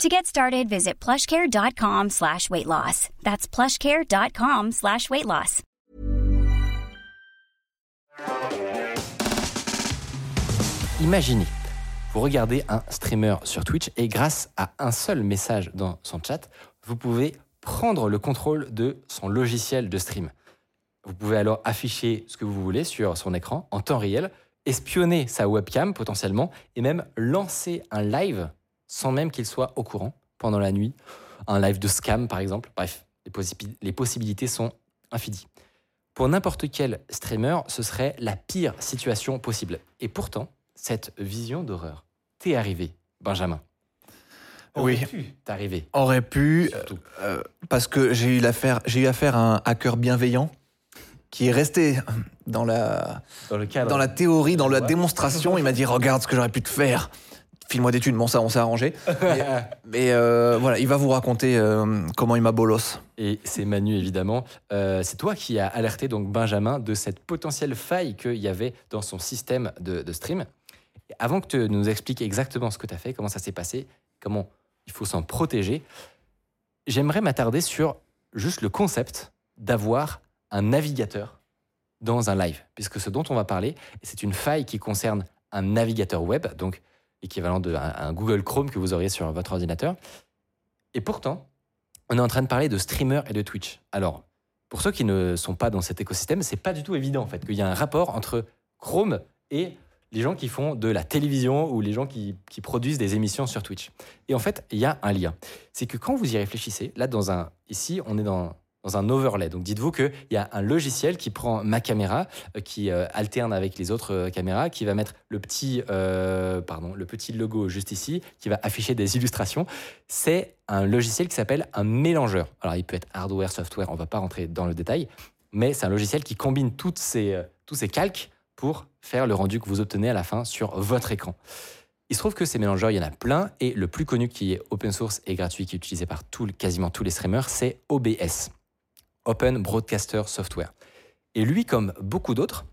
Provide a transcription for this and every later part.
To get started, visit plushcare.com slash weight loss. That's plushcare.com slash weight loss. Imaginez, vous regardez un streamer sur Twitch et grâce à un seul message dans son chat, vous pouvez prendre le contrôle de son logiciel de stream. Vous pouvez alors afficher ce que vous voulez sur son écran en temps réel, espionner sa webcam potentiellement et même lancer un live sans même qu'il soit au courant pendant la nuit. Un live de scam par exemple. Bref, les, les possibilités sont infinies. Pour n'importe quel streamer, ce serait la pire situation possible. Et pourtant, cette vision d'horreur t'est arrivée, Benjamin. oui, t'es arrivé. Aurait pu, euh, parce que j'ai eu l'affaire, j'ai eu affaire à un hacker bienveillant qui est resté dans la, dans, le cadre. dans la théorie, dans la démonstration. Il m'a dit regarde ce que j'aurais pu te faire. File-moi des thunes. Bon, ça, on s'est arrangé. mais, euh, voilà, il va vous raconter euh, comment il m'a bolos. Et c'est Manu, évidemment. Euh, c'est toi qui as alerté donc Benjamin de cette potentielle faille qu'il y avait dans son système de, de stream. Et avant que tu nous expliques exactement ce que tu as fait, comment ça s'est passé, comment il faut s'en protéger, j'aimerais m'attarder sur juste le concept d'avoir un navigateur dans un live, puisque ce dont on va parler, c'est une faille qui concerne un navigateur web, donc équivalent d'un Google Chrome que vous auriez sur votre ordinateur. Et pourtant, on est en train de parler de streamers et de Twitch. Alors, pour ceux qui ne sont pas dans cet écosystème, c'est pas du tout évident en fait qu'il y a un rapport entre Chrome et les gens qui font de la télévision ou les gens qui, qui produisent des émissions sur Twitch. Et en fait, il y a un lien. C'est que quand vous y réfléchissez, là, dans un, ici, on est dans dans un overlay. Donc dites-vous qu'il y a un logiciel qui prend ma caméra, euh, qui euh, alterne avec les autres euh, caméras, qui va mettre le petit, pardon, le petit logo juste ici, qui va afficher des illustrations. C'est un logiciel qui s'appelle un mélangeur. Alors il peut être hardware, software, on ne va pas rentrer dans le détail, mais c'est un logiciel qui combine toutes ces, tous ces calques pour faire le rendu que vous obtenez à la fin sur votre écran. Il se trouve que ces mélangeurs, il y en a plein, et le plus connu qui est open source et gratuit, qui est utilisé par tout, quasiment tous les streamers, c'est OBS. Open Broadcaster Software. Et lui, comme beaucoup d'autres,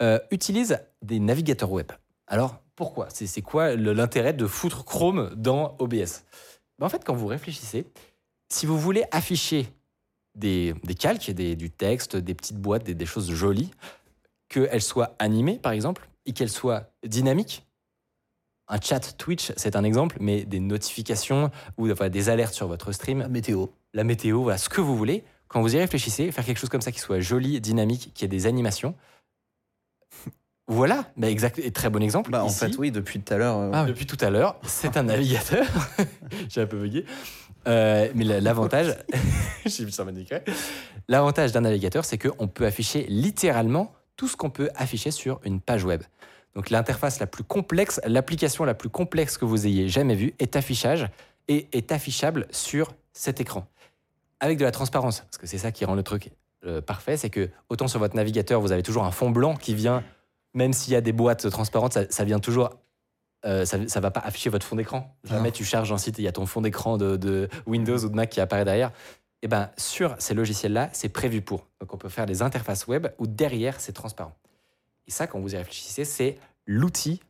euh, utilise des navigateurs web. Alors, pourquoi? C'est quoi l'intérêt de foutre Chrome dans OBS ben, En fait, quand vous réfléchissez, si vous voulez afficher des, calques, des, du texte, des petites boîtes, des, choses jolies, qu'elles soient animées, par exemple, et qu'elles soient dynamiques, un chat Twitch, c'est un exemple, mais des notifications ou des alertes sur votre stream. La météo. La météo, voilà, ce que vous voulez quand vous y réfléchissez, faire quelque chose comme ça qui soit joli, dynamique, qui ait des animations. Voilà, bah exact, et très bon exemple. Bah, en fait, oui, depuis tout à l'heure. Euh, ah, depuis tout à l'heure, c'est un navigateur. J'ai un peu bugué. Euh, mais l'avantage, L'avantage d'un navigateur, c'est qu'on peut afficher littéralement tout ce qu'on peut afficher sur une page web. Donc l'interface la plus complexe, l'application la plus complexe que vous ayez jamais vue est affichage et est affichable sur cet écran avec de la transparence, parce que c'est ça qui rend le truc euh, parfait, c'est que autant sur votre navigateur, vous avez toujours un fond blanc qui vient, même s'il y a des boîtes transparentes, ça, vient toujours euh, ça ne va pas afficher votre fond d'écran. Jamais tu charges un site et il y a ton fond d'écran de, Windows ou de Mac qui apparaît derrière. Et eh ben sur ces logiciels-là, c'est prévu pour. Donc on peut faire des interfaces web où derrière c'est transparent. Et ça, quand vous y réfléchissez, c'est l'outil,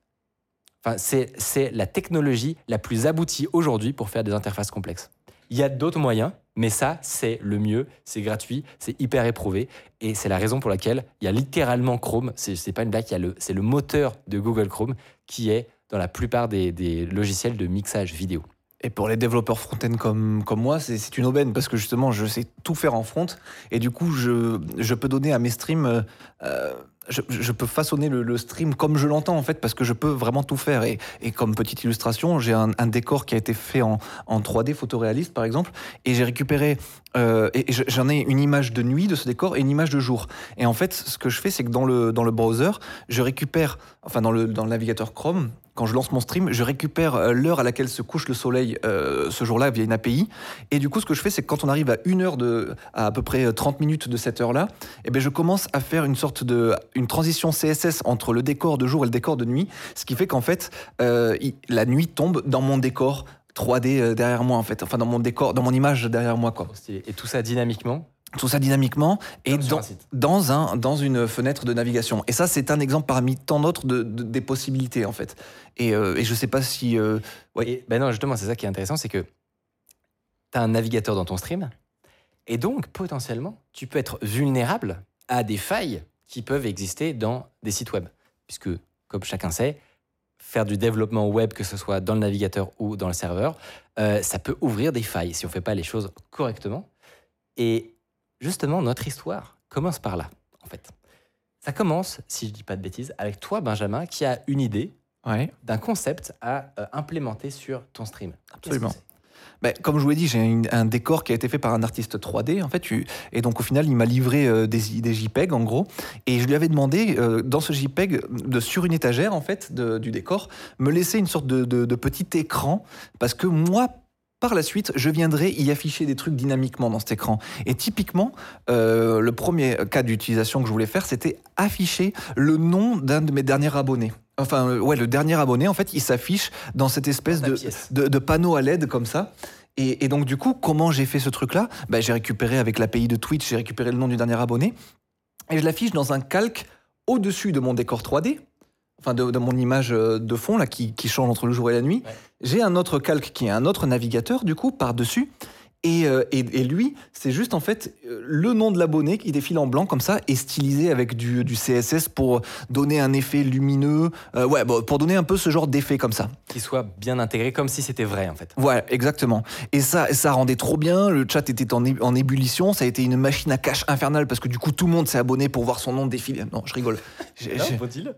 enfin c'est la technologie la plus aboutie aujourd'hui pour faire des interfaces complexes. Il y a d'autres moyens, mais ça, c'est le mieux, c'est gratuit, c'est hyper éprouvé. Et c'est la raison pour laquelle il y a littéralement Chrome, c'est pas une blague, c'est le moteur de Google Chrome qui est dans la plupart des, logiciels de mixage vidéo. Et pour les développeurs front-end comme, moi, c'est une aubaine parce que justement, je sais tout faire en front et du coup, je, peux donner à mes streams euh, je, peux façonner le, stream comme je l'entends en fait parce que je peux vraiment tout faire. Et, comme petite illustration j'ai un, décor qui a été fait en, 3D photoréaliste par exemple et j'ai récupéré euh, et j'en ai une image de nuit de ce décor et une image de jour. Et en fait ce que je fais c'est que dans le, dans le browser je récupère enfin dans le, dans le navigateur Chrome quand je lance mon stream, je récupère euh, l'heure à laquelle se couche le soleil euh, ce jour-là via une API. Et du coup, ce que je fais, c'est que quand on arrive à une heure de, à, à peu près 30 minutes de cette heure-là, eh ben, je commence à faire une sorte de, une transition CSS entre le décor de jour et le décor de nuit, ce qui fait qu'en fait, euh, la nuit tombe dans mon décor 3D euh, derrière moi, en fait, enfin dans mon décor, dans mon image derrière moi, quoi. Et tout ça dynamiquement. Tout ça dynamiquement et dans, un dans, un, dans une fenêtre de navigation. Et ça, c'est un exemple parmi tant d'autres de, de- des possibilités, en fait. Et, euh, et je sais pas si. euh, Ouais. Et ben non, justement, c'est ça qui est intéressant, c'est que tu as un navigateur dans ton stream, et donc potentiellement, tu peux être vulnérable à des failles qui peuvent exister dans des sites web. Puisque, comme chacun sait, faire du développement web, que ce soit dans le navigateur ou dans le serveur, euh, ça peut ouvrir des failles si on ne fait pas les choses correctement. Et justement, notre histoire commence par là, en fait. Ça commence, si je dis pas de bêtises, avec toi, Benjamin, qui a une idée ouais. d'un concept à euh, implémenter sur ton stream. Absolument. Ben, comme je vous l'ai dit, j'ai un décor qui a été fait par un artiste 3D, en fait. tu- et donc, au final, il m'a livré euh, des, des JPEG, en gros. Et je lui avais demandé, euh, dans ce JPEG, de, sur une étagère, en fait, de- du décor, me laisser une sorte de, de- de petit écran. Parce que moi, par la suite, je viendrai y afficher des trucs dynamiquement dans cet écran. Et typiquement, euh, le premier cas d'utilisation que je voulais faire, c'était afficher le nom d'un de mes derniers abonnés. Enfin, euh, ouais, le dernier abonné, en fait, il s'affiche dans cette espèce Dans de, pièce. de, de panneau à LED comme ça. Et, et donc, du coup, comment j'ai fait ce truc-là? Ben, J'ai récupéré avec l'API de Twitch, j'ai récupéré le nom du dernier abonné. Et je l'affiche dans un calque au-dessus de mon décor 3D. Enfin, de, de mon image euh, de fond, là, qui, qui change entre le jour et la nuit. Ouais. J'ai un autre calque qui est un autre navigateur, du coup, par-dessus. Et, euh, et, et lui, c'est juste en fait euh, le nom de l'abonné qui défile en blanc comme ça et stylisé avec du, du CSS pour donner un effet lumineux. Euh, ouais, bon, pour donner un peu ce genre d'effet comme ça. Qui soit bien intégré comme si c'était vrai en fait. Voilà, exactement. Et ça, ça rendait trop bien. Le chat était en, ébullition. Ça a été une machine à cache infernale parce que du coup, tout le monde s'est abonné pour voir son nom défiler. Non, je rigole. J'ai- faut-il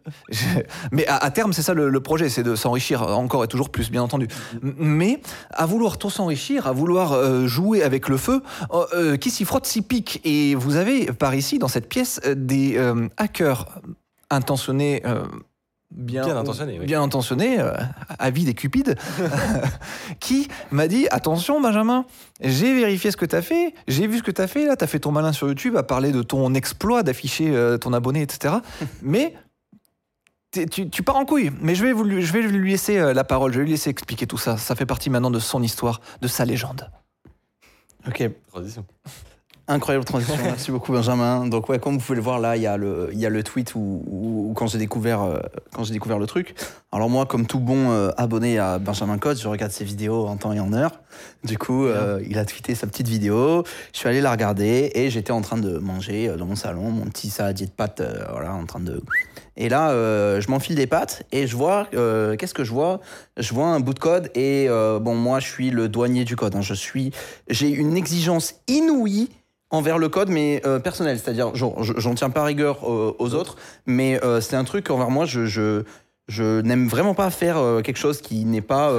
Mais à, à terme, c'est ça le, le projet, c'est de s'enrichir encore et toujours plus, bien entendu. Mais à vouloir tout s'enrichir, à vouloir euh, jouer avec le feu, euh, euh, qui s'y frotte s'y pique. Et vous avez par ici, dans cette pièce, euh, des euh, hackers intentionnés. euh, Bien, Bien intentionnés, oui. bien intentionnés, avides et cupides, qui m'a dit attention Benjamin, j'ai vérifié ce que tu as fait, j'ai vu ce que tu as fait là, tu as fait ton malin sur YouTube à parler de ton exploit d'afficher ton abonné, etc. Mais tu, tu pars en couille. Mais je vais, vous, lui- je vais lui laisser la parole, je vais lui laisser expliquer tout ça. Ça fait partie maintenant de son histoire, de sa légende. Ok, Transition. Incroyable transition. Merci beaucoup Benjamin. Donc ouais, comme vous pouvez le voir là, il y a le, il y a le tweet où, où- où quand j'ai découvert, euh, quand j'ai découvert le truc. Alors moi, comme tout bon euh, abonné à Benjamin Code, je regarde ses vidéos en temps et en heure. Du coup, euh, il a tweeté sa petite vidéo. Je suis allé la regarder et j'étais en train de manger dans mon salon mon petit saladier de pâtes, voilà, en train de. Et là, je m'enfile des pâtes et je vois, qu'est-ce que je vois? Je vois un bout de code et bon, moi, je suis le douanier du code. hein. Je suis, j'ai une exigence inouïe envers le code, mais euh, personnel. C'est-à-dire, j'en tiens pas rigueur euh, aux autres, mais euh, c'est un truc envers moi. Je, je, je n'aime vraiment pas faire quelque chose qui n'est pas,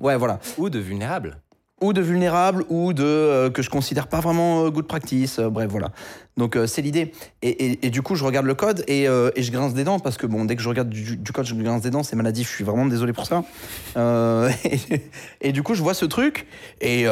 ouais, voilà, Ou de vulnérable. ou de vulnérable ou de que je considère pas vraiment good practice. bref, voilà. Donc euh, c'est l'idée. Et, et- et du coup, je regarde le code et, euh, et je grince des dents parce que bon, dès que je regarde du, du code, je grince des dents. C'est maladif. Je suis vraiment désolé pour ça. Euh, et, du coup, je vois ce truc et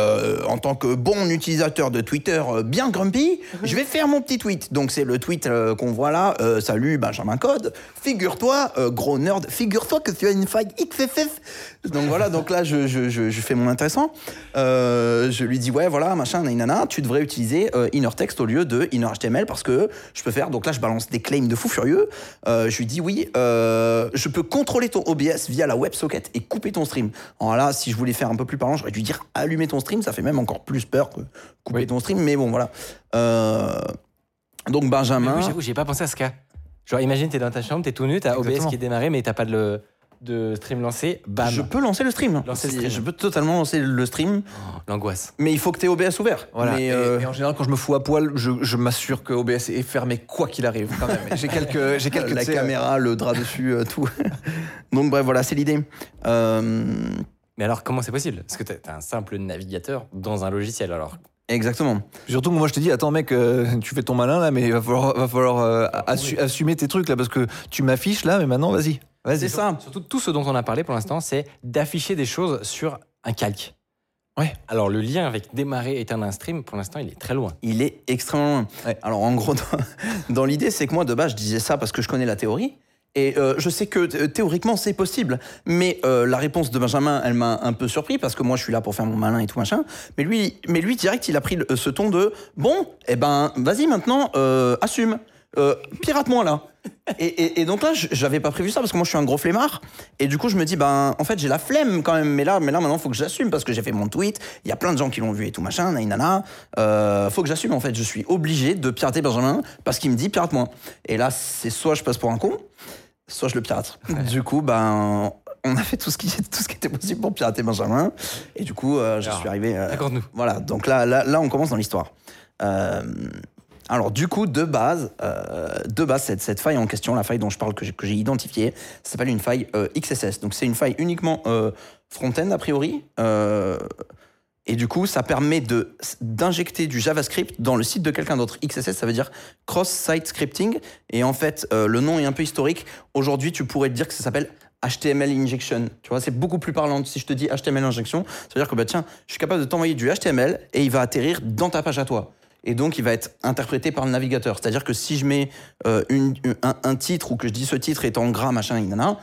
en tant que bon utilisateur de Twitter bien grumpy, je vais faire mon petit tweet. Donc c'est le tweet qu'on voit là. Salut Benjamin Code. Figure-toi, gros nerd. Figure-toi que tu as une faille XFF. Donc voilà. Donc là, je, je, je, je fais mon intéressant. Je lui dis ouais voilà machin nanana, tu devrais utiliser inner text au lieu de inner HTML parce que je peux faire donc là je balance des claims de fou furieux. Euh, je lui dis oui euh, je peux contrôler ton OBS via la WebSocket et couper ton stream. Alors là si je voulais faire un peu plus parlant j'aurais dû dire allumer ton stream ça fait même encore plus peur que couper Oui. ton stream mais bon voilà. Euh, donc Mais Benjamin oui, j'avoue, j'ai pas pensé à ce cas. Genre, imagine, t'es dans ta chambre, t'es tout nu, t'as OBS qui est démarré, mais t'as pas de, le- de stream lancé. Bam. je peux lancer le stream. Lancer le stream. Je peux totalement lancer le stream, Oh, L'angoisse. mais il faut que tu aies OBS ouvert. Voilà. Mais, Et- euh, et, en général, quand je me fous à poil, je, je m'assure que OBS est fermé quoi qu'il arrive. Quand même. J'ai quelques, j'ai quelques la caméra, le drap dessus, euh, tout. Donc bref, voilà, c'est l'idée. Euh, Mais alors, comment c'est possible? Parce que t'as un simple navigateur dans un logiciel, alors. exactement. Surtout que moi je te dis, attends mec, euh, tu fais ton malin là, mais il va falloir, va falloir euh, Ah, assu- assumer tes trucs là, parce que tu m'affiches là, mais maintenant vas-y. C'est ça. Surtout tout ce dont on a parlé pour l'instant, c'est d'afficher des choses sur un calque. Ouais. Alors le lien avec démarrer éteindre un stream, pour l'instant, il est très loin. Il est extrêmement loin. Ouais. Alors en gros, dans, dans l'idée, c'est que moi de base, je disais ça parce que je connais la théorie. Et euh, je sais que euh, théoriquement c'est possible, mais euh, la réponse de Benjamin, elle m'a un peu surpris parce que moi je suis là pour faire mon malin et tout machin. Mais lui, mais lui direct, il a pris le- ce ton de bon, eh ben vas-y maintenant, euh, assume, Euh, pirate-moi là. Et, et- et donc là, j'avais pas prévu ça parce que moi je suis un gros flemmard. Et du coup, je me dis ben en fait j'ai la flemme quand même. Mais là, mais là maintenant faut que j'assume parce que j'ai fait mon tweet. Il y a plein de gens qui l'ont vu et tout machin, nainana. Euh, faut que j'assume en fait. Je suis obligé de pirater Benjamin parce qu'il me dit pirate-moi. Et là, c'est soit je passe pour un con, soit je le pirate. Du coup, ben, on a fait tout ce qui, tout ce qui était possible pour pirater Benjamin. Et du coup, euh, je Alors, suis arrivé. euh, Raconte-nous. voilà, donc là, là, là, on commence dans l'histoire. Euh, alors, du coup, de base, euh, de base cette, faille en question, la faille dont je parle, que j'ai identifiée, ça s'appelle une faille euh, XSS. Donc, c'est une faille uniquement euh, front-end, a priori. Et du coup, ça permet d'injecter du JavaScript dans le site de quelqu'un d'autre. XSS, ça veut dire Cross-Site Scripting. Et en fait, le nom est un peu historique. Aujourd'hui, tu pourrais te dire que ça s'appelle HTML Injection. Tu vois, c'est beaucoup plus parlant. Si je te dis HTML Injection, ça veut dire que, bah, tiens, je suis capable de t'envoyer du HTML et il va atterrir dans ta page à toi. Et donc, il va être interprété par le navigateur. C'est-à-dire que si je mets euh, une- un, un titre ou que je dis ce titre est en gras, machin, nanana,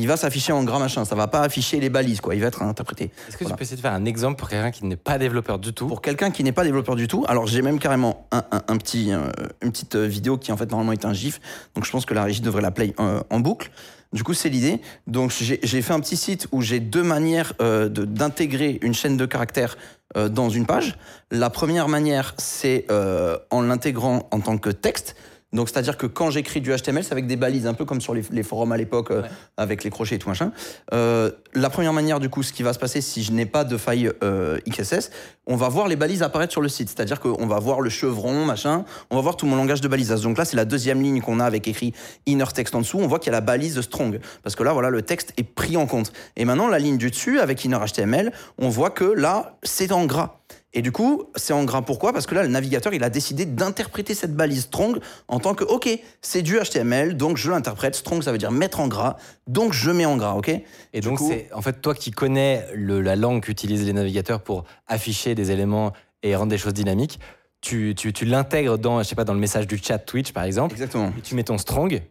il va s'afficher en gras, machin. Ça va pas afficher les balises, quoi. Il va être interprété. Est-ce que Voilà. tu peux essayer de faire un exemple pour quelqu'un qui n'est pas développeur du tout? Pour quelqu'un qui n'est pas développeur du tout, alors j'ai même carrément un, un- un petit, euh, une petite euh, vidéo qui en fait normalement est un GIF, donc je pense que la régie devrait la play euh, en boucle. Du coup, c'est l'idée. Donc j'ai fait un petit site où j'ai deux manières euh, d'intégrer une chaîne de caractères euh, dans une page. La première manière, c'est euh, en l'intégrant en tant que texte. Donc, c'est-à-dire que quand j'écris du HTML, c'est avec des balises, un peu comme sur les, les forums à l'époque, euh, Ouais. avec les crochets et tout machin. Euh, la première manière, du coup, ce qui va se passer si je n'ai pas de faille euh, XSS, on va voir les balises apparaître sur le site. C'est-à-dire qu'on va voir le chevron, machin, on va voir tout mon langage de balisage. Donc là, c'est la deuxième ligne qu'on a avec écrit inner text en dessous. On voit qu'il y a la balise strong. Parce que là, voilà, le texte est pris en compte. Et maintenant, la ligne du dessus, avec inner HTML, on voit que là, c'est en gras. Et du coup, c'est en gras pourquoi? Parce que là, le navigateur, il a décidé d'interpréter cette balise strong en tant que, OK, c'est du HTML, donc je l'interprète. Strong, ça veut dire mettre en gras, donc je mets en gras, OK? Et Du donc, coup- c'est en fait toi qui connais le- la langue qu'utilisent les navigateurs pour afficher des éléments et rendre des choses dynamiques, tu, tu, tu l'intègres dans, je sais pas, dans le message du chat Twitch par exemple, Exactement. et tu mets ton strong.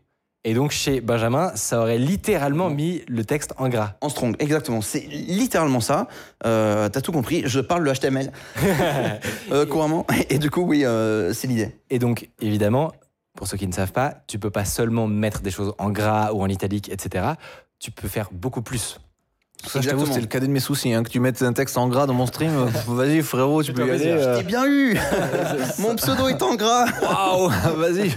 Et donc chez Benjamin, ça aurait littéralement mis le texte en gras. En strong, exactement. C'est littéralement ça. Euh, T'as tout compris. Je parle le HTML euh, couramment. Et du coup, oui, euh, c'est l'idée. Et donc, évidemment, pour ceux qui ne savent pas, tu peux pas seulement mettre des choses en gras ou en italique, etc. Tu peux faire beaucoup plus. Ça, je t'avoue, c'est le cadet de mes soucis. hein, que tu mettes un texte en gras dans mon stream, vas-y frérot, tu peux y aller. euh, T'es bien eu Mon pseudo est en gras Waouh, vas-y.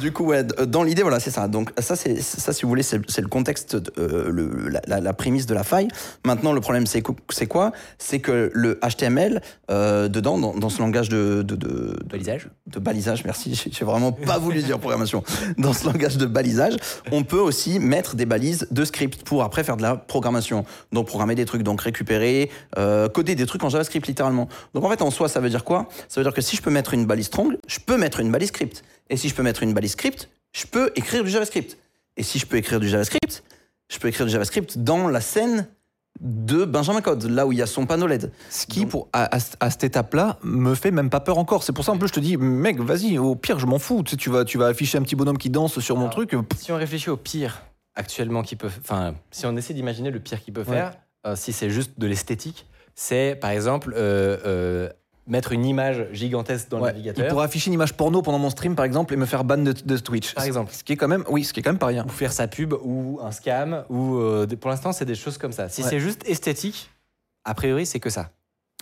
Du coup, ouais, dans l'idée, voilà, c'est ça. Donc, ça, c'est ça, si vous voulez, c'est c'est le contexte, de, euh, le- la, la- la prémisse de la faille. Maintenant, le problème, c'est qu- c'est quoi? C'est que le HTML, euh, dedans, dans, dans ce langage de, de, de, de- Balisage de balisage, merci, j'ai vraiment pas voulu dire programmation. Dans ce langage de balisage, on peut aussi mettre des balises de script pour après faire de la programmation. Donc programmer des trucs, donc récupérer, euh, coder des trucs en JavaScript littéralement. Donc en fait, en soi, ça veut dire quoi? Ça veut dire que si je peux mettre une balise strong, je peux mettre une balise script. Et si je peux mettre une balise script, je peux écrire du JavaScript. Et si je peux écrire du JavaScript, je peux écrire du JavaScript dans la scène de Benjamin Code, là où il y a son panneau LED. Ce qui, pour, à, à- à cette étape-là, me fait même pas peur encore. C'est pour ça, en plus, je te dis, mec, vas-y, au pire, je m'en fous. Tu, sais, tu, vas, tu vas afficher un petit bonhomme qui danse sur mon truc. pff, Si on réfléchit au pire actuellement qui peut, enfin, si on essaie d'imaginer le pire qu'il peut Ouais. faire, euh, si c'est juste de l'esthétique, c'est par exemple euh, euh, mettre une image gigantesque dans ouais, le il navigateur, pourrait afficher une image porno pendant mon stream, par exemple, et me faire ban de, de Twitch. par exemple, Ce qui est quand même, oui, ce qui est quand même pas rien. ou faire sa pub ou un scam, ou euh, pour l'instant c'est des choses comme ça. Si Ouais. c'est juste esthétique, a priori c'est que ça.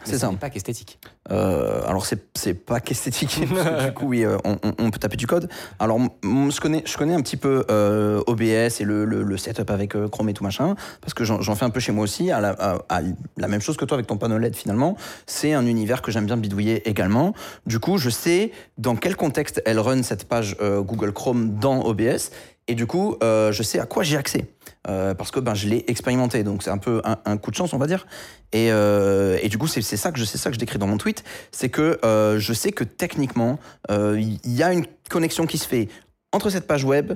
C'est ce ça. n'est pas qu'esthétique. Euh, alors c'est c'est pas qu'esthétique parce que du coup oui euh, on, on- peut taper du code alors je connais je connais un petit peu euh, OBS et le, le- le setup avec euh, Chrome et tout machin parce que j'en j'en fais un peu chez moi aussi à la, à- à la même chose que toi avec ton panneau LED finalement c'est un univers que j'aime bien bidouiller également du coup je sais dans quel contexte elle run cette page euh, Google Chrome dans OBS et du coup euh, je sais à quoi j'ai accès Euh, parce que ben je l'ai expérimenté. Donc c'est un peu un, coup de chance on va dire. Et, euh, et du coup, c'est ça que je c'est ça que je décris dans mon tweet, c'est que je sais que techniquement, il y a une connexion qui se fait entre cette page web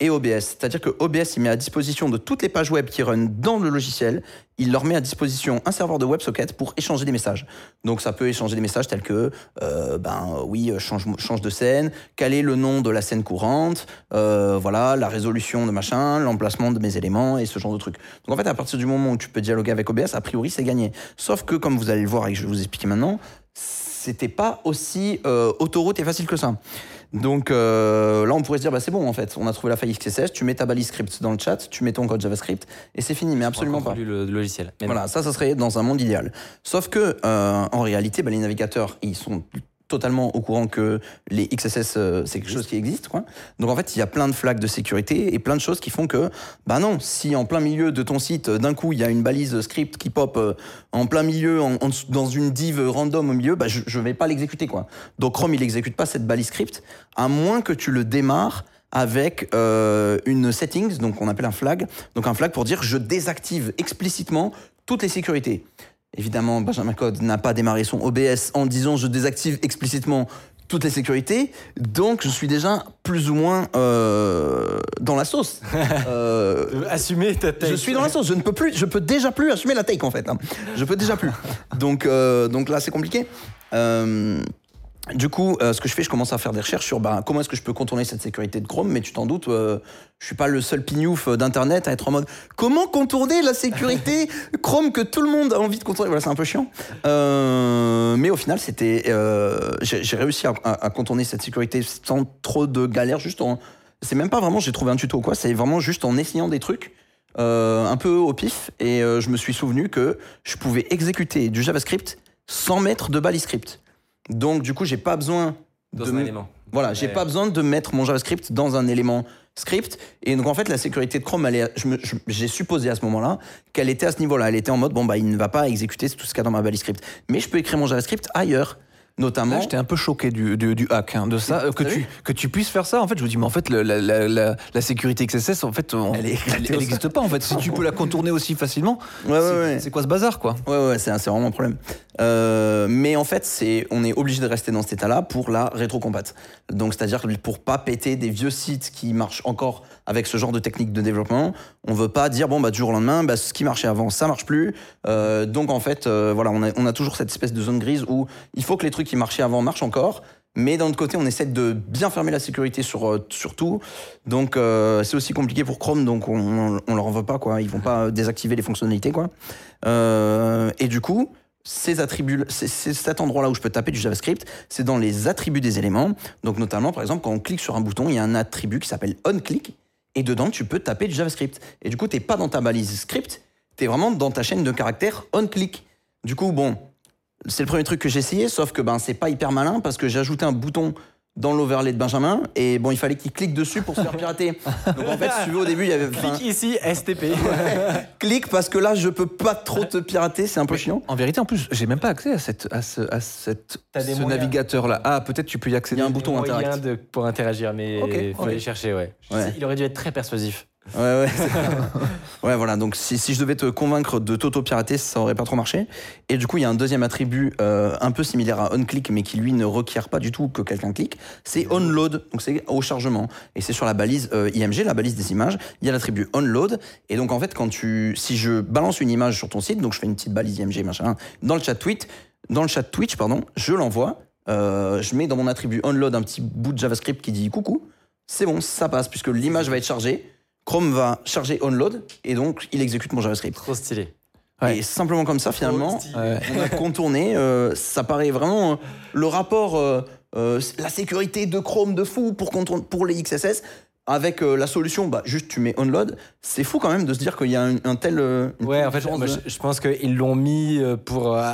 et OBS. C'est-à-dire que OBS, il met à disposition de toutes les pages web qui run dans le logiciel, il leur met à disposition un serveur de WebSocket pour échanger des messages. Donc ça peut échanger des messages tels que, euh, ben oui, change, change de scène, quel est le nom de la scène courante, euh, voilà, la résolution de machin, l'emplacement de mes éléments et ce genre de trucs. Donc en fait, à partir du moment où tu peux dialoguer avec OBS, a priori, c'est gagné. Sauf que, comme vous allez le voir et que je vais vous expliquer maintenant, c'était pas aussi euh, autoroute et facile que ça. Donc euh, là, on pourrait se dire, bah, c'est bon en fait, on a trouvé la faille XSS, tu mets ta balise script dans le chat, tu mets ton code JavaScript et c'est fini, mais absolument pas. Le, le logiciel. Mais voilà, ça, ça serait dans un monde idéal. Sauf que euh, en réalité, bah, les navigateurs, ils sont totalement au courant que les XSS, euh, c'est quelque chose qui existe. Quoi. Donc en fait, il y a plein de flags de sécurité et plein de choses qui font que, bah non, si en plein milieu de ton site, d'un coup, il y a une balise script qui pop euh, en plein milieu, dans une div random au milieu, bah, je ne vais pas l'exécuter. quoi. Donc Chrome, il n'exécute pas cette balise script, à moins que tu le démarres avec euh, une settings, donc on appelle un flag, donc un flag pour dire je désactive explicitement toutes les sécurités. Évidemment, Benjamin Code n'a pas démarré son OBS en disant je désactive explicitement toutes les sécurités, donc je suis déjà plus ou moins euh, dans la sauce. Euh, assumer ta take. Je suis dans la sauce. Je ne peux plus, je peux déjà plus assumer la take en fait. Hein. Je peux déjà plus. Donc, euh, donc là, c'est compliqué. Euh, du coup, euh, ce que je fais, je commence à faire des recherches sur bah, comment est-ce que je peux contourner cette sécurité de Chrome, mais tu t'en doutes, euh, je suis pas le seul pignouf d'Internet à être en mode comment contourner la sécurité Chrome que tout le monde a envie de contourner? Voilà, c'est un peu chiant. Euh, mais au final, c'était, euh, j'ai réussi à, à, contourner cette sécurité sans trop de galères, juste en, c'est même pas vraiment j'ai trouvé un tuto quoi, c'est vraiment juste en essayant des trucs. Euh, un peu au pif et euh, je me suis souvenu que je pouvais exécuter du JavaScript sans mettre de balise script. Donc du coup, j'ai pas besoin dans de un me- élément. Voilà, j'ai Ouais. pas besoin de mettre mon JavaScript dans un élément script. Et donc en fait, la sécurité de Chrome, elle j'ai supposé à ce moment-là qu'elle était à ce niveau-là. Elle était en mode bon bah il ne va pas exécuter tout ce qu'il y a dans ma balise script, mais je peux écrire mon JavaScript ailleurs, notamment. Là, j'étais un peu choqué du, du, du hack, hein, de ça, euh, que T'as tu, que tu puisses faire ça. En fait, je me dis, mais en fait, le- la, la, la, la sécurité XSS, en fait, on- Elle n'existe pas. En fait, si tu peux la contourner aussi facilement, Ouais, c'est ouais. c'est quoi ce bazar, quoi? Ouais, ouais, c'est c'est vraiment un problème. Euh, mais en fait, c'est, on est obligé de rester dans cet état-là pour la rétrocompat. Donc, c'est-à-dire pour pas péter des vieux sites qui marchent encore avec ce genre de technique de développement, on veut pas dire bon bah du jour au lendemain, bah, ce qui marchait avant, ça marche plus. Euh, donc en fait, voilà, on a, on a toujours cette espèce de zone grise où il faut que les trucs qui marchaient avant marchent encore. Mais d'un autre côté, on essaie de bien fermer la sécurité sur, euh, tout. Donc, euh, c'est aussi compliqué pour Chrome, donc on, on, leur en veut pas, quoi. Ils vont pas désactiver les fonctionnalités, quoi. Euh, et du coup, ces attributs, c'est cet endroit-là où je peux taper du JavaScript, c'est dans les attributs des éléments. Donc, notamment, par exemple, quand on clique sur un bouton, il y a un attribut qui s'appelle onClick, et dedans, tu peux taper du JavaScript. Et du coup, t'es pas dans ta balise script, t'es vraiment dans ta chaîne de caractères onClick. Du coup, bon, c'est le premier truc que j'ai essayé, sauf que ben c'est pas hyper malin parce que j'ai ajouté un bouton dans l'overlay de Benjamin et bon il fallait qu'il clique dessus pour se faire pirater. Donc en fait si tu veux au début il y avait Clique ici, STP. clique parce que là je peux pas trop te pirater, c'est un peu chiant. En vérité, en plus, j'ai même pas accès à, cette, à ce, à cette, ce moyens. navigateur-là. Ah, peut-être tu peux y accéder. Il y a un bouton moyen interact. de, pour interagir, mais il faut ok. aller chercher, ouais. Ouais. Il aurait dû être très persuasif. Ouais ouais. ouais voilà donc si, si je devais te convaincre de t'auto-pirater ça aurait pas trop marché. Et du coup il y a un deuxième attribut euh, un peu similaire à onClick mais qui lui ne requiert pas du tout que quelqu'un clique, c'est onload donc c'est au chargement. Et c'est sur la balise euh, IMG la balise des images. Il y a l'attribut onload. Et donc en fait quand tu si je balance une image sur ton site donc je fais une petite balise IMG machin dans le chat tweet dans le chat Twitch pardon je l'envoie euh, je mets dans mon attribut onload un petit bout de JavaScript qui dit coucou c'est bon ça passe puisque l'image va être chargée Chrome va charger onload et donc il exécute mon JavaScript. Trop stylé. Ouais. Et simplement comme ça, finalement. Ouais. on a contourné. euh, ça paraît vraiment euh, le rapport, euh, euh, la sécurité de Chrome de fou pour, contourner- pour les XSS. Avec euh, la solution, bah, juste tu mets onload. C'est fou quand même de se dire qu'il y a un, un tel. euh, Ouais, en fait, de- je, je pense qu'ils l'ont mis euh, pour, euh,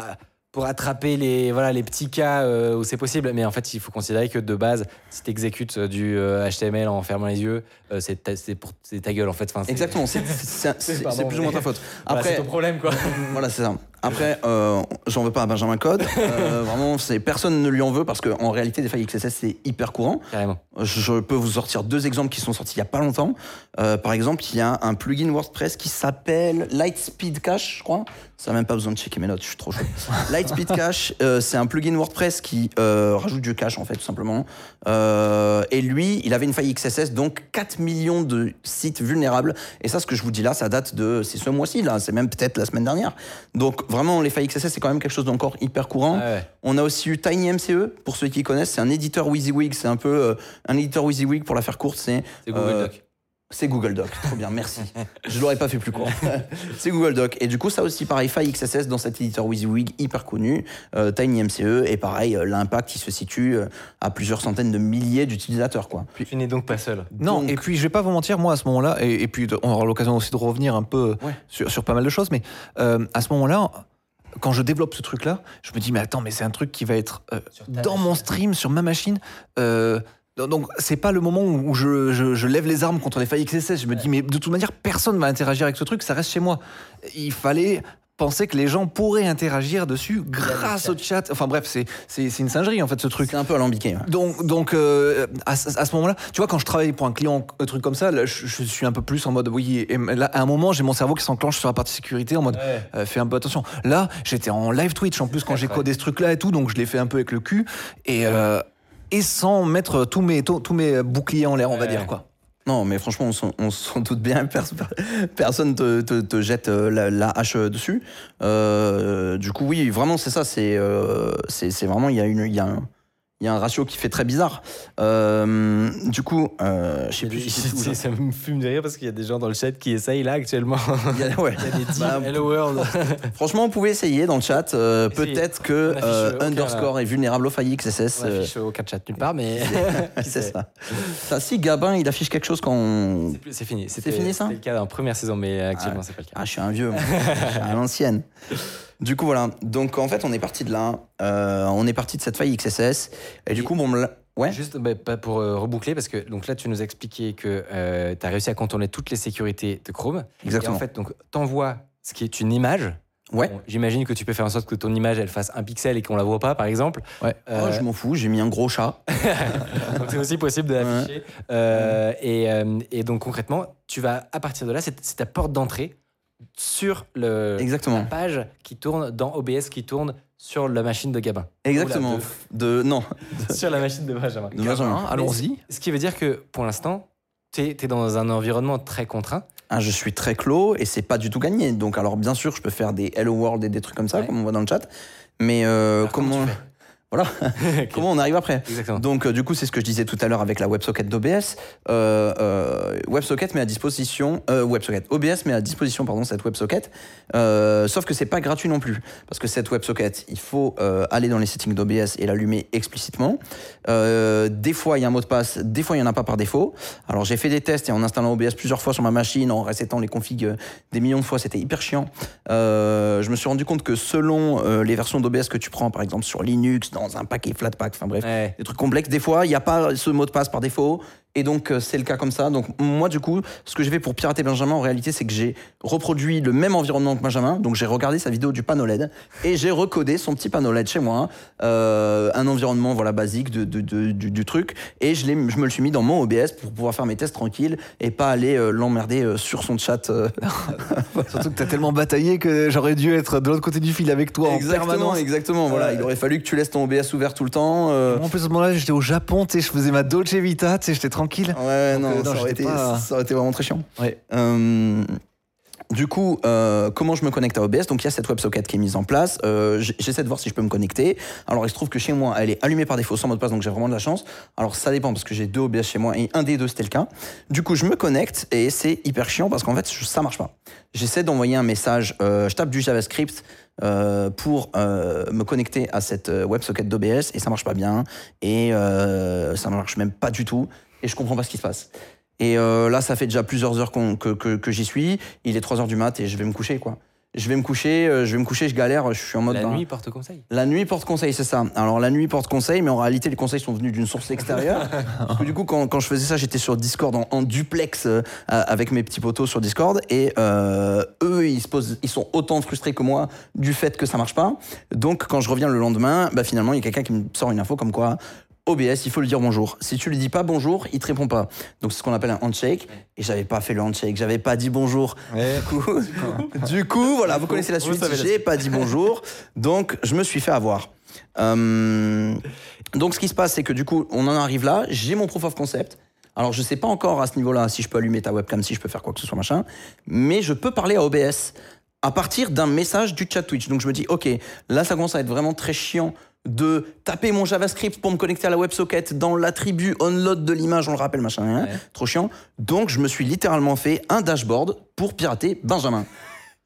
pour attraper les, voilà, les petits cas euh, où c'est possible. Mais en fait, il faut considérer que de base, si tu exécutes du euh, HTML en fermant les yeux, euh, c'est ta, c'est pour- c'est ta gueule en fait. Enfin, Exactement, c'est- plus ou moins ta faute. Voilà, Après, c'est ton problème quoi. voilà, c'est ça. Après, euh, j'en veux pas à Benjamin Code. Euh, vraiment, c'est personne ne lui en veut parce qu'en réalité, des failles XSS, c'est hyper courant. Carrément. Je peux vous sortir deux exemples qui sont sortis il y a pas longtemps. Euh, par exemple, il y a un plugin WordPress qui s'appelle Lightspeed Cache, je crois. Ça n'a même pas besoin de checker mes notes, je suis trop chaud. Lightspeed Cache, c'est un plugin WordPress qui rajoute du cache, en fait, tout simplement. Et lui, il avait une faille XSS, donc 4 millions de sites vulnérables. Et ça, ce que je vous dis là, ça date de. C'est ce mois-ci, là. C'est même peut-être la semaine dernière. Donc, vraiment, les failles XSS, c'est quand même quelque chose d'encore hyper courant. Ah ouais. On a aussi eu TinyMCE, pour ceux qui connaissent. C'est un éditeur WYSIWYG. C'est un peu euh, un éditeur WYSIWYG, pour la faire courte. C'est C'est Google euh, Doc. C'est Google Doc, trop bien, merci. Je l'aurais pas fait plus court. c'est Google Doc. Et du coup, ça aussi, pareil, faille XSS dans cet éditeur WYSIWYG hyper connu, euh, TinyMCE, et pareil, euh, l'impact, il se situe euh, à plusieurs centaines de milliers d'utilisateurs, quoi. Tu n'es donc pas seul. Non, Donc- et puis je vais pas vous mentir, moi à ce moment-là, et, et puis on aura l'occasion aussi de revenir un peu Ouais. sur, sur pas mal de choses, mais euh, à ce moment-là, quand je développe ce truc-là, je me dis, mais attends, mais c'est un truc qui va être euh, dans mon stream, sur ma machine. euh, donc c'est pas le moment où je, je- je lève les armes contre les failles XSS. Je me dis, mais de toute manière, personne va interagir avec ce truc, ça reste chez moi. Il fallait penser que les gens pourraient interagir dessus grâce au chat. Enfin bref, c'est une singerie en fait ce truc. C'est un peu alambiqué. ouais. Donc, donc euh, à, ce- à ce moment-là, tu vois, quand je travaille pour un client, un truc comme ça, là, je, je suis un peu plus en mode, oui, et là, à un moment, j'ai mon cerveau qui s'enclenche sur la partie sécurité en mode, euh, fais un peu attention. Là, j'étais en live Twitch en plus quand j'ai codé ce truc-là et tout, donc je l'ai fait un peu avec le cul et, euh, et sans mettre tous mes, tous tous mes boucliers en l'air, on va dire, quoi. Non, mais franchement, on s'en- doute bien. pers- Personne te, te- te jette euh, la, la hache euh, dessus. Euh, du coup, oui, vraiment, c'est ça. Euh, c'est vraiment, il y, a une- il y, a un- il y a un ratio qui fait très bizarre. Euh, du coup, euh, je sais plus. si c'est tout, ça me fume de rire parce qu'il y a des gens dans le chat qui essayent là actuellement. Il y a- ouais. Il y a des Bah, Hello World. Franchement, vous pouvez essayer dans le chat. euh. Peut-être que On euh, aucun, underscore est vulnérable au failli XSS. On affiche aucun chat nulle part, mais c'est ça. ça. Si Gabin, il affiche quelque chose quand on... C'est fini. C'est fini, ça C'était le cas dans la première saison, mais actuellement, c'est pas le cas. Ah, je suis un vieux, moi. Je suis à l'ancienne. Du coup, voilà. Donc, en fait, on est parti de là. Euh, on est parti de cette faille XSS. Et du coup, bon, ouais. Juste bah, pas pour euh, reboucler, parce que donc là, tu nous as expliqué que tu as réussi à contourner toutes les sécurités de Chrome. Exactement. Et en fait, donc, t'envoies ce qui est une image. Ouais. Bon, J'imagine que tu peux faire en sorte que ton image, elle fasse un pixel et qu'on la voit pas, par exemple. Ouais. Euh, Oh, je m'en fous, j'ai mis un gros chat. donc c'est aussi possible de l'afficher. Euh, et, euh, et donc concrètement, tu vas à partir de là, c'est ta porte d'entrée sur le, la Exactement. page qui tourne dans OBS, qui tourne sur la machine de Gabin. Exactement. De... Non. sur la machine de Benjamin. De Benjamin. Allons-y. Ce qui veut dire que pour l'instant, tu es, dans un environnement très contraint. Ah, je suis très clos et c'est pas du tout gagné. Donc, alors, bien sûr, je peux faire des Hello World et des trucs comme ça, Ouais. comme on voit dans le chat. Mais euh, Alors, comment comment... Voilà. Comment on arrive après Exactement. Donc, euh, du coup, c'est ce que je disais tout à l'heure avec la WebSocket d'OBS. Euh, euh, WebSocket met à disposition, WebSocket OBS met à disposition, pardon, cette WebSocket. Sauf que c'est pas gratuit non plus, parce que cette WebSocket, il faut aller dans les settings d'OBS et l'allumer explicitement. Des fois, il y a un mot de passe, des fois, il y en a pas par défaut. Alors, j'ai fait des tests et en installant OBS plusieurs fois sur ma machine, en resetant les configs des millions de fois, c'était hyper chiant. Je me suis rendu compte que selon les versions d'OBS que tu prends, par exemple sur Linux, dans un paquet Flatpak, enfin bref, Ouais. des trucs complexes. Des fois, il n'y a pas ce mot de passe par défaut. Et donc, euh, c'est le cas comme ça. Donc, moi, du coup, ce que j'ai fait pour pirater Benjamin, en réalité, c'est que j'ai reproduit le même environnement que Benjamin. Donc, j'ai regardé sa vidéo du panneau LED et j'ai recodé son petit panneau LED chez moi. Euh, un environnement, voilà, basique de, de- de- du, du truc. Et je, je me le suis mis dans mon OBS pour pouvoir faire mes tests tranquilles et pas aller euh, l'emmerder euh, sur son chat. Surtout que t'as tellement bataillé que j'aurais dû être de l'autre côté du fil avec toi en exactement, permanence. exactement. Voilà, il aurait fallu que tu laisses ton OBS ouvert tout le temps. euh, En plus, à ce moment-là, j'étais au Japon, tu sais, je faisais ma Dolce Vita, tu sais, j'étais tranquille. Ouais, Donc, non, euh, non, ça, aurait été, pas- ça aurait été vraiment très chiant. Ouais. Euh, du coup, euh, comment je me connecte à OBS Donc, il y a cette WebSocket qui est mise en place. Euh, J'essaie de voir si je peux me connecter. Alors, il se trouve que chez moi, elle est allumée par défaut sans mot de passe, donc j'ai vraiment de la chance. Alors, ça dépend parce que j'ai deux OBS chez moi et un des deux, c'était le cas. Du coup, je me connecte et c'est hyper chiant parce qu'en fait, ça marche pas. J'essaie d'envoyer un message, euh, je tape du JavaScript euh, pour euh, me connecter à cette WebSocket d'OBS et ça marche pas bien et euh, ça marche même pas du tout et je comprends pas ce qui se passe. Et euh, là, ça fait déjà plusieurs heures que, que, que j'y suis. Il est 3 heures du mat et je vais me coucher, quoi. je vais me coucher, euh, je vais me coucher, je galère, je suis en mode. La ben, nuit porte conseil. La nuit porte conseil, c'est ça. Alors la nuit porte conseil, mais en réalité les conseils sont venus d'une source extérieure. Parce que du coup, quand, quand je faisais ça, j'étais sur Discord en, en duplex euh, avec mes petits potos sur Discord, et euh, eux, ils se posent, ils sont autant frustrés que moi du fait que ça marche pas. Donc quand je reviens le lendemain, bah finalement il y a quelqu'un qui me sort une info comme quoi. OBS, il faut lui dire bonjour. Si tu lui dis pas bonjour, il te répond pas. Donc c'est ce qu'on appelle un handshake. Et j'avais pas fait le handshake, j'avais pas dit bonjour. Du coup, du coup, voilà, vous connaissez la suite. J'ai pas dit bonjour, donc je me suis fait avoir. Euh, donc ce qui se passe, c'est que du coup, on en arrive là. J'ai mon proof of concept. Alors je sais pas encore à ce niveau-là si je peux allumer ta webcam, si je peux faire quoi que ce soit machin, mais je peux parler à OBS à partir d'un message du chat Twitch. Donc je me dis, ok, là ça commence à être vraiment très chiant de taper mon JavaScript pour me connecter à la WebSocket dans l'attribut onload de l'image, on le rappelle, machin, hein, Ouais. trop chiant. Donc je me suis littéralement fait un dashboard pour pirater Benjamin.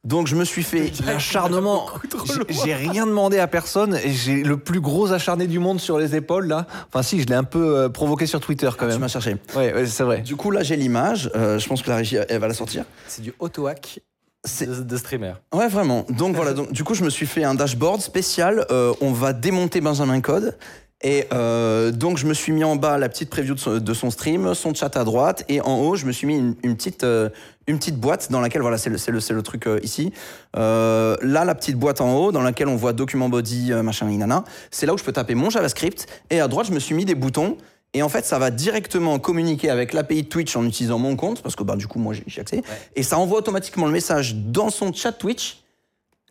Donc je me suis fait L'acharnement. J'ai- J'ai rien demandé à personne et j'ai le plus gros acharné du monde sur les épaules là. Enfin si, je l'ai un peu euh, provoqué sur Twitter quand Tu même. m'as cherché. Ouais, ouais, c'est vrai. Du coup, là, j'ai l'image. Euh, je pense que la régie, elle va la sortir. C'est du auto-hack C'est- de, de streamer. Ouais, vraiment. Donc voilà. Donc, du coup, je me suis fait un dashboard spécial. Euh, on va démonter Benjamin Code. Et euh, donc, je me suis mis en bas la petite preview de son, de son stream, son chat à droite, et en haut, je me suis mis une, une petite, euh, une petite boîte dans laquelle, voilà, c'est le, le, le truc euh, ici. Là, la petite boîte en haut, dans laquelle on voit document body, machin, inana. C'est là où je peux taper mon JavaScript. Et à droite, je me suis mis des boutons. Et en fait, ça va directement communiquer avec l'API Twitch en utilisant mon compte, parce que bah, du coup, moi, j'ai accès. Et ça envoie automatiquement le message dans son chat Twitch,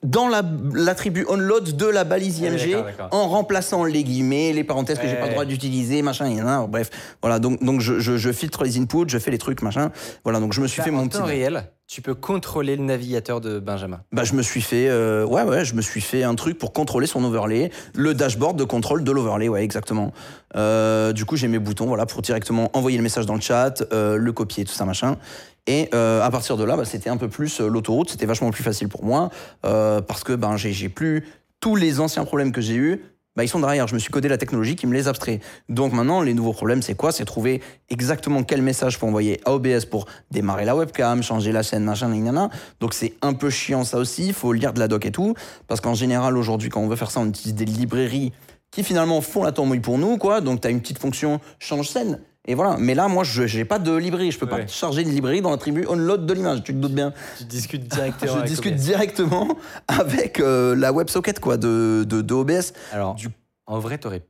dans la- l'attribut onload de la balise Ah oui, IMG, d'accord. en remplaçant les guillemets, les parenthèses que j'ai pas Ouais. le droit d'utiliser, machin, il y en a, bref. Voilà, donc, donc je, je- je filtre les inputs, je fais les trucs, machin. Voilà, donc je me suis Là, fait en mon petit. temps réel, tu peux contrôler le navigateur de Benjamin. Bah, je me suis fait, euh, je me suis fait un truc pour contrôler son overlay, le dashboard de contrôle de l'overlay, ouais, exactement. Euh, du coup, j'ai mes boutons, voilà, pour directement envoyer le message dans le chat, euh, le copier, tout ça, machin. Et à partir de là, bah, c'était un peu plus l'autoroute, c'était vachement plus facile pour moi, parce que ben, j'ai plus tous les anciens problèmes que j'ai eus. Bah, ils sont derrière. Je me suis codé la technologie qui me les abstrait. Donc maintenant, les nouveaux problèmes, c'est quoi? C'est trouver exactement quel message faut envoyer à OBS pour démarrer la webcam, changer la scène, machin, nanana. Donc c'est un peu chiant ça aussi. Il faut lire de la doc et tout. Parce qu'en général, aujourd'hui, quand on veut faire ça, on utilise des librairies qui finalement font la tambouille pour nous, quoi. Donc tu as une petite fonction change scène. Et voilà. Mais là, moi, je n'ai pas de librairie. Je peux pas charger une librairie dans l'attribut onload de l'image. Tu te doutes bien. Tu discutes directement Je avec discute OBS. directement avec euh, la WebSocket quoi, de, de, de OBS. Alors, Du- en vrai, t'aurais pu.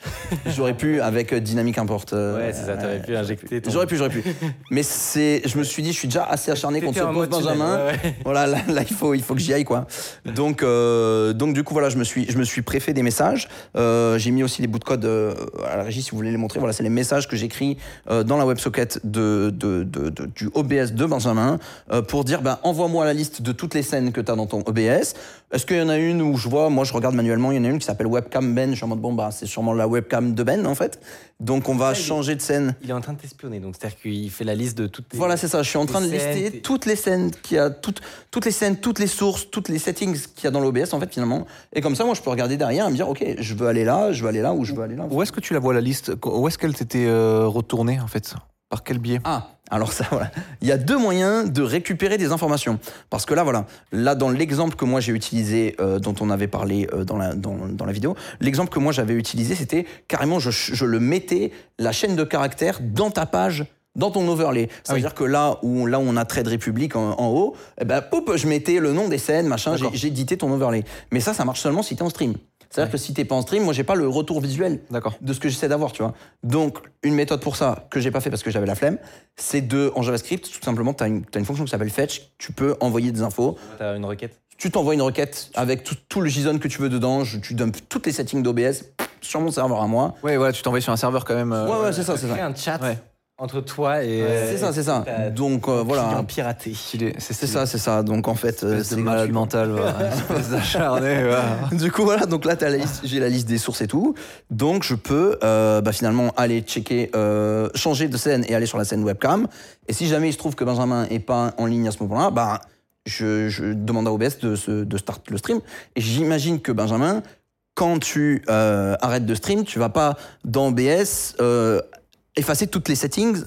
J'aurais pu avec euh, Dynamic Import. euh, Ouais, c'est ça, t'aurais euh, pu injecter ton. J'aurais pu, j'aurais pu. Mais c'est, je me suis dit, je suis déjà assez acharné contre ce pauvre Benjamin. ouais, ouais. Voilà, là, là, il faut, il faut que j'y aille quoi. Donc, euh, donc du coup voilà, je me suis, je me suis préfet des messages. Euh, j'ai mis aussi des bouts de code euh, à la régie si vous voulez les montrer. Voilà, c'est les messages que j'écris euh, dans la WebSocket de, de, de- de- du OBS de Benjamin euh, pour dire, ben envoie-moi la liste de toutes les scènes que tu as dans ton OBS. Est-ce qu'il y en a une où je vois, moi je regarde manuellement, il y en a une qui s'appelle Webcam Ben. Je suis en mode bon bah c'est sûrement la webcam de Ben en fait. Donc on va Ça, il est- changer de scène. Il est en train de t'espionner, donc c'est-à-dire qu'il fait la liste de toutes tes. Voilà, c'est ça. Je suis en train de lister tes- toutes les scènes qu'il y a, toutes, toutes les scènes, toutes les sources, toutes les settings qu'il y a dans l'OBS, en fait, finalement. Et comme ça, moi, je peux regarder derrière et me dire, OK, je veux aller là, je veux aller là, ou je veux aller là. Où est-ce que tu la vois la liste? Où est-ce qu'elle t'était euh, retournée en fait? Par quel biais Ah, alors ça, voilà. Il y a deux moyens de récupérer des informations. Parce que là, voilà, là, dans l'exemple que moi j'ai utilisé, euh, dont on avait parlé euh, dans, la, dans, dans la vidéo, l'exemple que moi j'avais utilisé, c'était carrément, je, je le mettais, la chaîne de caractères, dans ta page dans ton overlay. C'est-à-dire que là où, là où on a Trade Republic en, en haut, eh ben, poup, je mettais le nom des scènes, machin, édité ton overlay. Mais ça, ça marche seulement si tu es en stream. C'est-à-dire que si t'es pas en stream, moi j'ai pas le retour visuel D'accord. de ce que j'essaie d'avoir, tu vois. Donc, une méthode pour ça, que j'ai pas fait parce que j'avais la flemme, c'est de, en JavaScript, tout simplement, tu as une, t'as une fonction qui s'appelle fetch, tu peux envoyer des infos, T'as une requête. tu t'envoies une requête avec tout, tout le JSON que tu veux dedans, je- tu dumpes toutes les settings d'OBS sur mon serveur à moi. Ouais, voilà, tu t'envoies sur un serveur quand même. euh, Ouais, ouais, c'est ça, c'est ça. un chat Ouais. Entre toi et. C'est ça, c'est ça. Donc, euh, voilà. client piraté. C'est ça, c'est ça. Donc, en fait, euh, c'est de malade mental, voilà. Du coup, voilà, donc là, j'ai la liste des sources et tout. Donc, je peux euh, bah, finalement aller checker, euh, changer de scène et aller sur la scène webcam. Et si jamais il se trouve que Benjamin est pas en ligne à ce moment-là, bah, je, je demande à OBS de, se- de start le stream. Et j'imagine que Benjamin, quand tu euh, arrêtes de stream, tu vas pas dans OBS euh, effacer toutes les settings.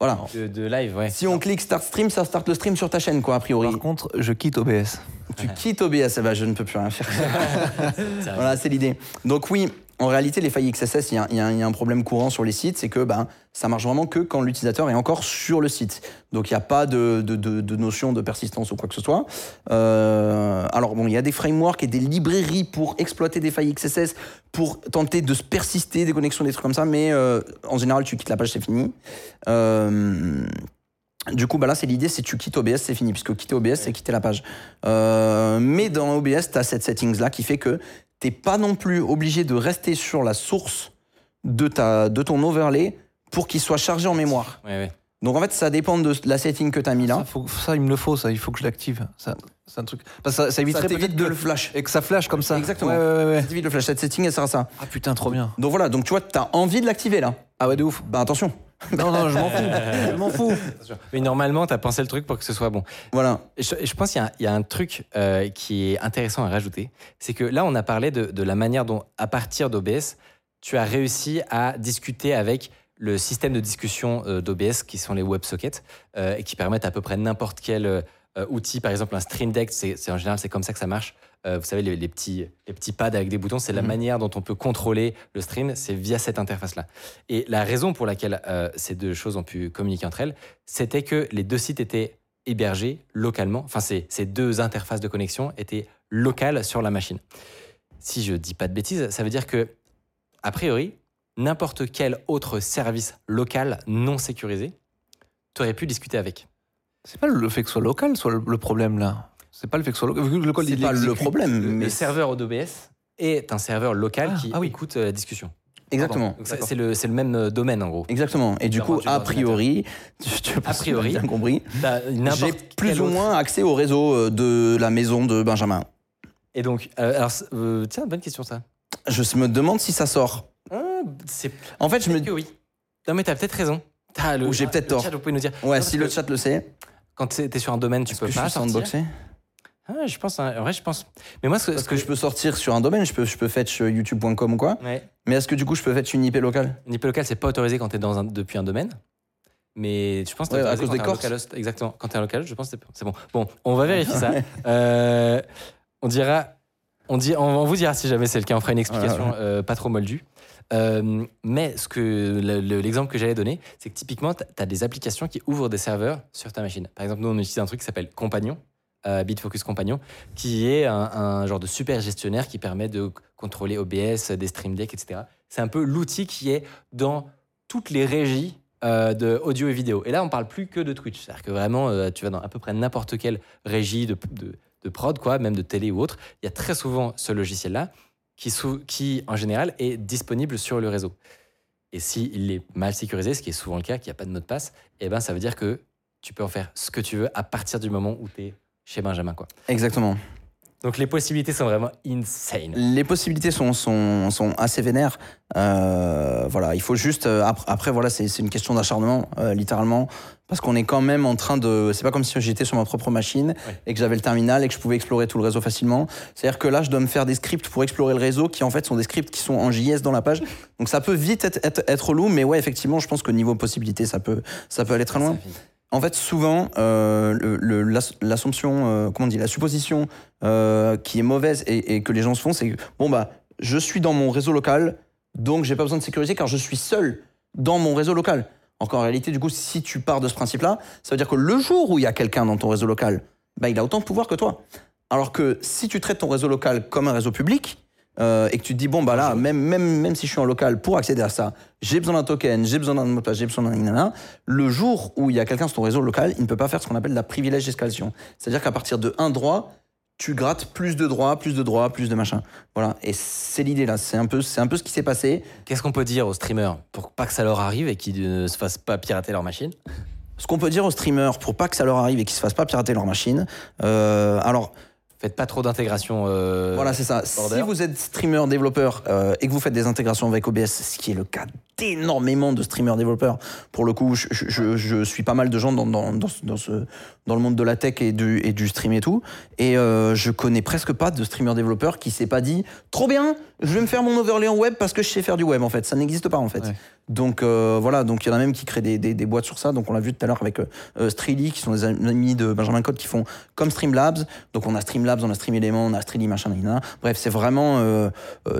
Voilà. De, de live, ouais. Si on clique Start Stream, ça start le stream sur ta chaîne, quoi, a priori. Par contre, je quitte OBS. Tu quittes OBS, eh ben, je ne peux plus rien faire. Voilà, c'est l'idée. Donc oui, en réalité, les failles XSS, il y, a- y un- il y a un problème courant sur les sites, c'est que ben, ça marche vraiment que quand l'utilisateur est encore sur le site. Donc il n'y a pas de, de- de- de notion de persistance ou quoi que ce soit. Euh, alors bon, il y a des frameworks et des librairies pour exploiter des failles XSS, pour tenter de se persister des connexions, des trucs comme ça, mais euh, en général, tu quittes la page, c'est fini. Euh, du coup, bah là, c'est l'idée, c'est tu quittes OBS, c'est fini, puisque quitter OBS, c'est quitter la page. Euh, mais dans OBS, tu as cette settings-là qui fait que t'es pas non plus obligé de rester sur la source de, ta, de ton overlay pour qu'il soit chargé en mémoire. Ouais, ouais. Donc en fait, ça dépend de la setting que tu as mis là. Ça, faut- ça, il me le faut, ça. Il faut que je l'active. Ça, c'est un truc. Parce que ça, ça éviterait peut-être de le flash. Et que ça flash comme ça. Exactement. Ouais, ouais, ouais, ouais. Ça t'évite le flash. Cette setting, elle sert à ça. Ah putain, trop bien. Donc voilà, donc tu vois, tu as envie de l'activer là. Ah ouais, de ouf. Bah attention. Non, non, je m'en fous. je m'en fous. Mais normalement, tu as pensé le truc pour que ce soit bon. Voilà. Je, pense qu'il y a un- il y, a un truc euh, qui est intéressant à rajouter. C'est que là, on a parlé de, de la manière dont, à partir d'OBS, tu as réussi à discuter avec le système de discussion euh, d'OBS, qui sont les WebSockets, euh, et qui permettent à peu près n'importe quel euh, outil. Par exemple, un Stream Deck, c'est c'est- en général, c'est comme ça que ça marche. Euh, vous savez, les, les petits, les petits pads avec des boutons, c'est la Mhm. manière dont on peut contrôler le stream, c'est via cette interface-là. Et la raison pour laquelle euh, ces deux choses ont pu communiquer entre elles, c'était que les deux sites étaient hébergés localement. Enfin, ces, ces deux interfaces de connexion étaient locales sur la machine. Si je dis pas de bêtises, ça veut dire que, a priori, n'importe quel autre service local non sécurisé, tu aurais pu discuter avec. C'est pas le fait que ce soit local, soit le problème là. C'est pas le que le code, C'est pas le problème. Le, mais le serveur d'OBS est un serveur local Ah, qui ah oui. écoute euh, la discussion. Exactement. C'est le, c'est le même euh, domaine, en gros. Exactement. Et du coup, a priori, tu, tu A priori, bien compris. J'ai plus ou autre- moins accès au réseau euh, de la maison de Benjamin. Et donc, euh, alors, euh, tiens, bonne question ça. Je me demande si ça sort. Ah, En fait, je me peut-être que oui. Non, mais t'as peut-être raison. Le- Ou j'ai peut-être le tort. chat, vous pouvez nous dire. Ouais, Non, si le chat le sait. Quand t'es sur un domaine, tu peux que je pas suis sortir. Ah, je pense. hein. En vrai, je pense. Mais moi, ce que, Parce ce que je peux sortir sur un domaine, je peux, je peux fetch euh, youtube.com ou quoi. Ouais. Mais est-ce que du coup, je peux fetch une IP locale? Une IP locale, c'est pas autorisé quand t'es dans un, depuis un domaine. Mais je pense que Ouais, à cause des Corses. localhost. Exactement. Quand t'es un localhost, je pense que c'est bon. Bon, on va vérifier ça. Euh, on dira. On, dit, on, vous dira si jamais c'est le cas. On fera une explication euh, pas trop moldue. Euh, mais ce que le- le- l'exemple que j'allais donner, c'est que typiquement, tu as des applications qui ouvrent des serveurs sur ta machine. Par exemple, nous, on utilise un truc qui s'appelle Compagnon, Bitfocus Compagnon, qui est un, genre de super gestionnaire qui permet de contrôler OBS, des Stream Deck, etc. C'est un peu l'outil qui est dans toutes les régies euh, de audio et vidéo. Et là, on parle plus que de Twitch. C'est-à-dire que vraiment, euh, tu vas dans à peu près n'importe quelle régie de, de- prod, quoi, même de télé ou autre. Il y a très souvent ce logiciel-là qui, qui, en général, est disponible sur le réseau. Et s'il est mal sécurisé, ce qui est souvent le cas, qu'il n'y a pas de mot de passe, eh ben, ça veut dire que tu peux en faire ce que tu veux à partir du moment où tu es chez Benjamin. Quoi. Exactement. Donc les possibilités sont vraiment insane. Les possibilités sont, sont, sont assez vénères. Euh, voilà, il faut juste. euh, après, après, voilà, c'est une question d'acharnement, euh, littéralement. Parce qu'on est quand même en train de. C'est pas comme si j'étais sur ma propre machine Ouais. et que j'avais le terminal et que je pouvais explorer tout le réseau facilement. C'est-à-dire que là, je dois me faire des scripts pour explorer le réseau qui, en fait, sont des scripts qui sont en JS dans la page. Donc ça peut vite être, être, être relou, mais ouais, effectivement, je pense que niveau possibilité, ça peut, ça peut aller très loin. En fait, souvent, euh, le- le- l'ass- l'assumption, euh, comment on dit, la supposition euh, qui est mauvaise et, que les gens se font, c'est bon bah, je suis dans mon réseau local, donc j'ai pas besoin de sécurité car je suis seul dans mon réseau local. Alors qu'en réalité, du coup, si tu pars de ce principe-là, ça veut dire que le jour où il y a quelqu'un dans ton réseau local, bah, il a autant de pouvoir que toi. Alors que si tu traites ton réseau local comme un réseau public, euh, et que tu te dis, bon, bah là, même, même, même si je suis en local, pour accéder à ça, j'ai besoin d'un token, j'ai besoin d'un mot de passe, j'ai besoin d'un le jour où il y a quelqu'un sur ton réseau local, il ne peut pas faire ce qu'on appelle la privilège d'escalation. C'est-à-dire qu'à partir de un droit, tu grattes plus de droits, plus de droits, plus de machin. Voilà. Et c'est l'idée là. C'est un peu, un peu ce qui s'est passé. Qu'est-ce qu'on peut dire aux streamers pour pas que ça leur arrive et qu'ils ne se fassent pas pirater leur machine? Ce qu'on peut dire aux streamers pour pas que ça leur arrive et qu'ils se fassent pas pirater leur machine. euh, alors, Faites pas trop d'intégration. euh, Voilà, c'est ça. border. Si vous êtes streamer, développeur euh, et que vous faites des intégrations avec OBS, ce qui est le cas énormément de streamers développeurs. Pour le coup, je, je- je- je suis pas mal de gens dans, dans, dans, ce- dans, ce, dans le monde de la tech et du, et du stream et tout. Et euh, je connais presque pas de streamer développeur qui s'est pas dit trop bien, je vais me faire mon overlay en web parce que je sais faire du web en fait. Ça n'existe pas en fait. Ouais. Donc euh, voilà, donc il y en a même qui créent des, des, des boîtes sur ça. Donc on l'a vu tout à l'heure avec euh, euh, Streely, qui sont des amis de Benjamin Code qui font comme Streamlabs. Donc on a Streamlabs, on a Stream Element, on a Streely machin, nanana. Bref, c'est vraiment, euh,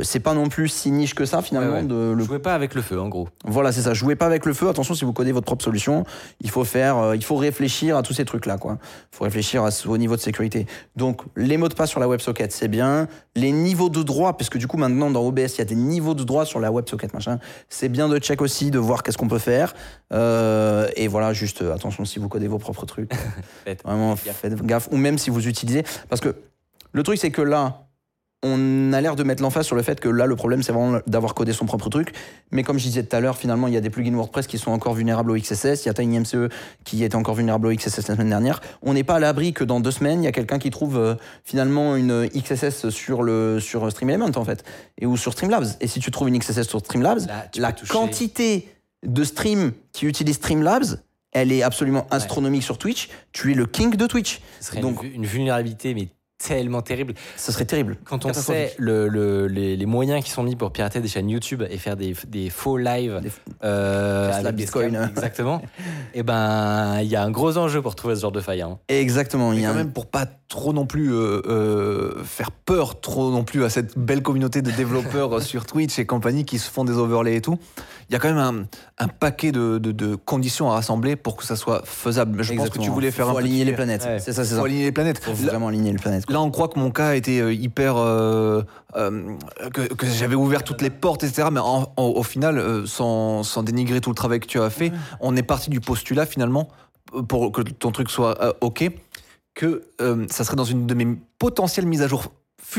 c'est pas non plus si niche que ça finalement. Ouais, ouais. De, le Jouez pas avec le feu, en gros. voilà, c'est ça. Jouez pas avec le feu. Attention, si vous codez votre propre solution, il faut faire, euh, il faut réfléchir à tous ces trucs-là, quoi. Il faut réfléchir à, au niveau de sécurité. Donc, les mots de passe sur la WebSocket, c'est bien. Les niveaux de droit, parce que du coup, maintenant, dans OBS, il y a des niveaux de droit sur la WebSocket, machin. C'est bien de check aussi, de voir qu'est-ce qu'on peut faire. Euh, et voilà, juste euh, attention si vous codez vos propres trucs. Faites Vraiment, gaffe. faites gaffe. Ou même si vous utilisez, parce que le truc, c'est que là, on a l'air de mettre l'emphase sur le fait que là, le problème, c'est vraiment d'avoir codé son propre truc. Mais comme je disais tout à l'heure, finalement, il y a des plugins WordPress qui sont encore vulnérables au XSS. Il y a TinyMCE qui était encore vulnérable au XSS la semaine dernière. On n'est pas à l'abri que dans deux semaines, il y a quelqu'un qui trouve euh, finalement une XSS sur, le, sur StreamElement, en fait, et, ou sur Streamlabs. Et si tu trouves une XSS sur Streamlabs, Là, la quantité de streams qui utilisent Streamlabs, elle est absolument astronomique sur Twitch. Tu es le king de Twitch. Ce serait Donc- une, une vulnérabilité, mais tellement terrible. Ça serait terrible. Quand on sait le- le- les, les moyens qui sont mis pour pirater des chaînes YouTube et faire des, des faux lives Des- euh, de la Bitcoin. exactement, et ben il y a un gros enjeu pour trouver ce genre de faille. hein. Exactement. Il y a quand un- même, pour pas trop non plus euh, euh, faire peur trop non plus à cette belle communauté de développeurs sur Twitch et compagnie qui se font des overlays et tout, il y a quand même un, un paquet de, de- de conditions à rassembler pour que ça soit faisable. Je pense que tu voulais faire Faut un aligner les planètes. Ouais. C'est ça, c'est ça. aligner les planètes. Faut vraiment aligner les planètes. quoi. Là, on croit que mon cas était euh, hyper. euh, euh, que, que j'avais ouvert toutes les portes, etc. Mais en- en- au final, euh, sans, sans dénigrer tout le travail que tu as fait, on est parti du postulat finalement, pour que ton truc soit euh, OK, que euh, ça serait dans une de mes potentielles mises à jour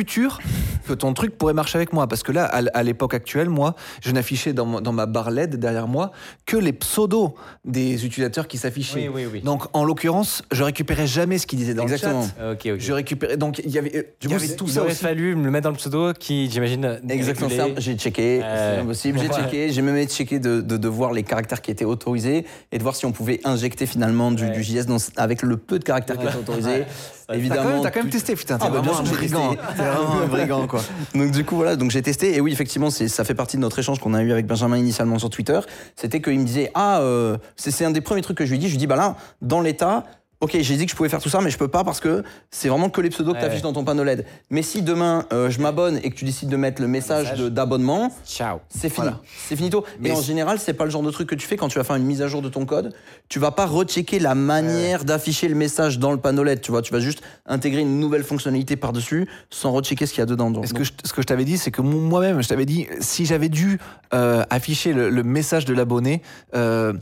que ton truc pourrait marcher avec moi. Parce que là, à, l'époque actuelle, moi, je n'affichais dans, ma barre LED derrière moi que les pseudos des utilisateurs qui s'affichaient. oui, oui. Donc, en l'occurrence, je récupérais jamais ce qu'ils disaient dans Exactement. le chat. Ok. Je récupérais. Donc, il y avait, euh, il y coup, avait tout il ça aurait aussi. fallu me le mettre dans le pseudo qui, j'imagine, Exactement. ça, J'ai checké. Euh, c'est impossible. J'ai checké. J'ai même checké de, de, de voir les caractères qui étaient autorisés et de voir si on pouvait injecter finalement du, Ouais. du JS dans- avec le peu de caractères qui étaient autorisés. Ouais. T'as quand Évidemment. même, t'as quand même tout- testé, putain. Ah, T'es bah, bien vraiment un sûr, j'ai brigand. T'es vraiment un brigand, quoi. Donc du coup voilà, donc j'ai testé et oui effectivement c'est ça fait partie de notre échange qu'on a eu avec Benjamin initialement sur Twitter. C'était qu'il me disait ah euh, c'est c'est un des premiers trucs que je lui dit. Je lui dis bah là dans l'état. Ok, j'ai dit que je pouvais faire tout ça, mais je peux pas parce que c'est vraiment que les pseudos que tu affiches dans ton panneau LED. Mais si demain euh, je m'abonne et que tu décides de mettre le message d'abonnement, Ciao. c'est fini. Voilà. C'est finito. Mais et en général, c'est pas le genre de truc que tu fais quand tu vas faire une mise à jour de ton code. Tu vas pas rechecker la manière d'afficher le message dans le panneau LED. Tu vois, tu vas juste intégrer une nouvelle fonctionnalité par-dessus sans rechecker ce qu'il y a dedans. Donc, ce que je, ce que je t'avais dit, c'est que mo- moi-même, je t'avais dit, si j'avais dû euh, afficher le, le message de l'abonné, euh,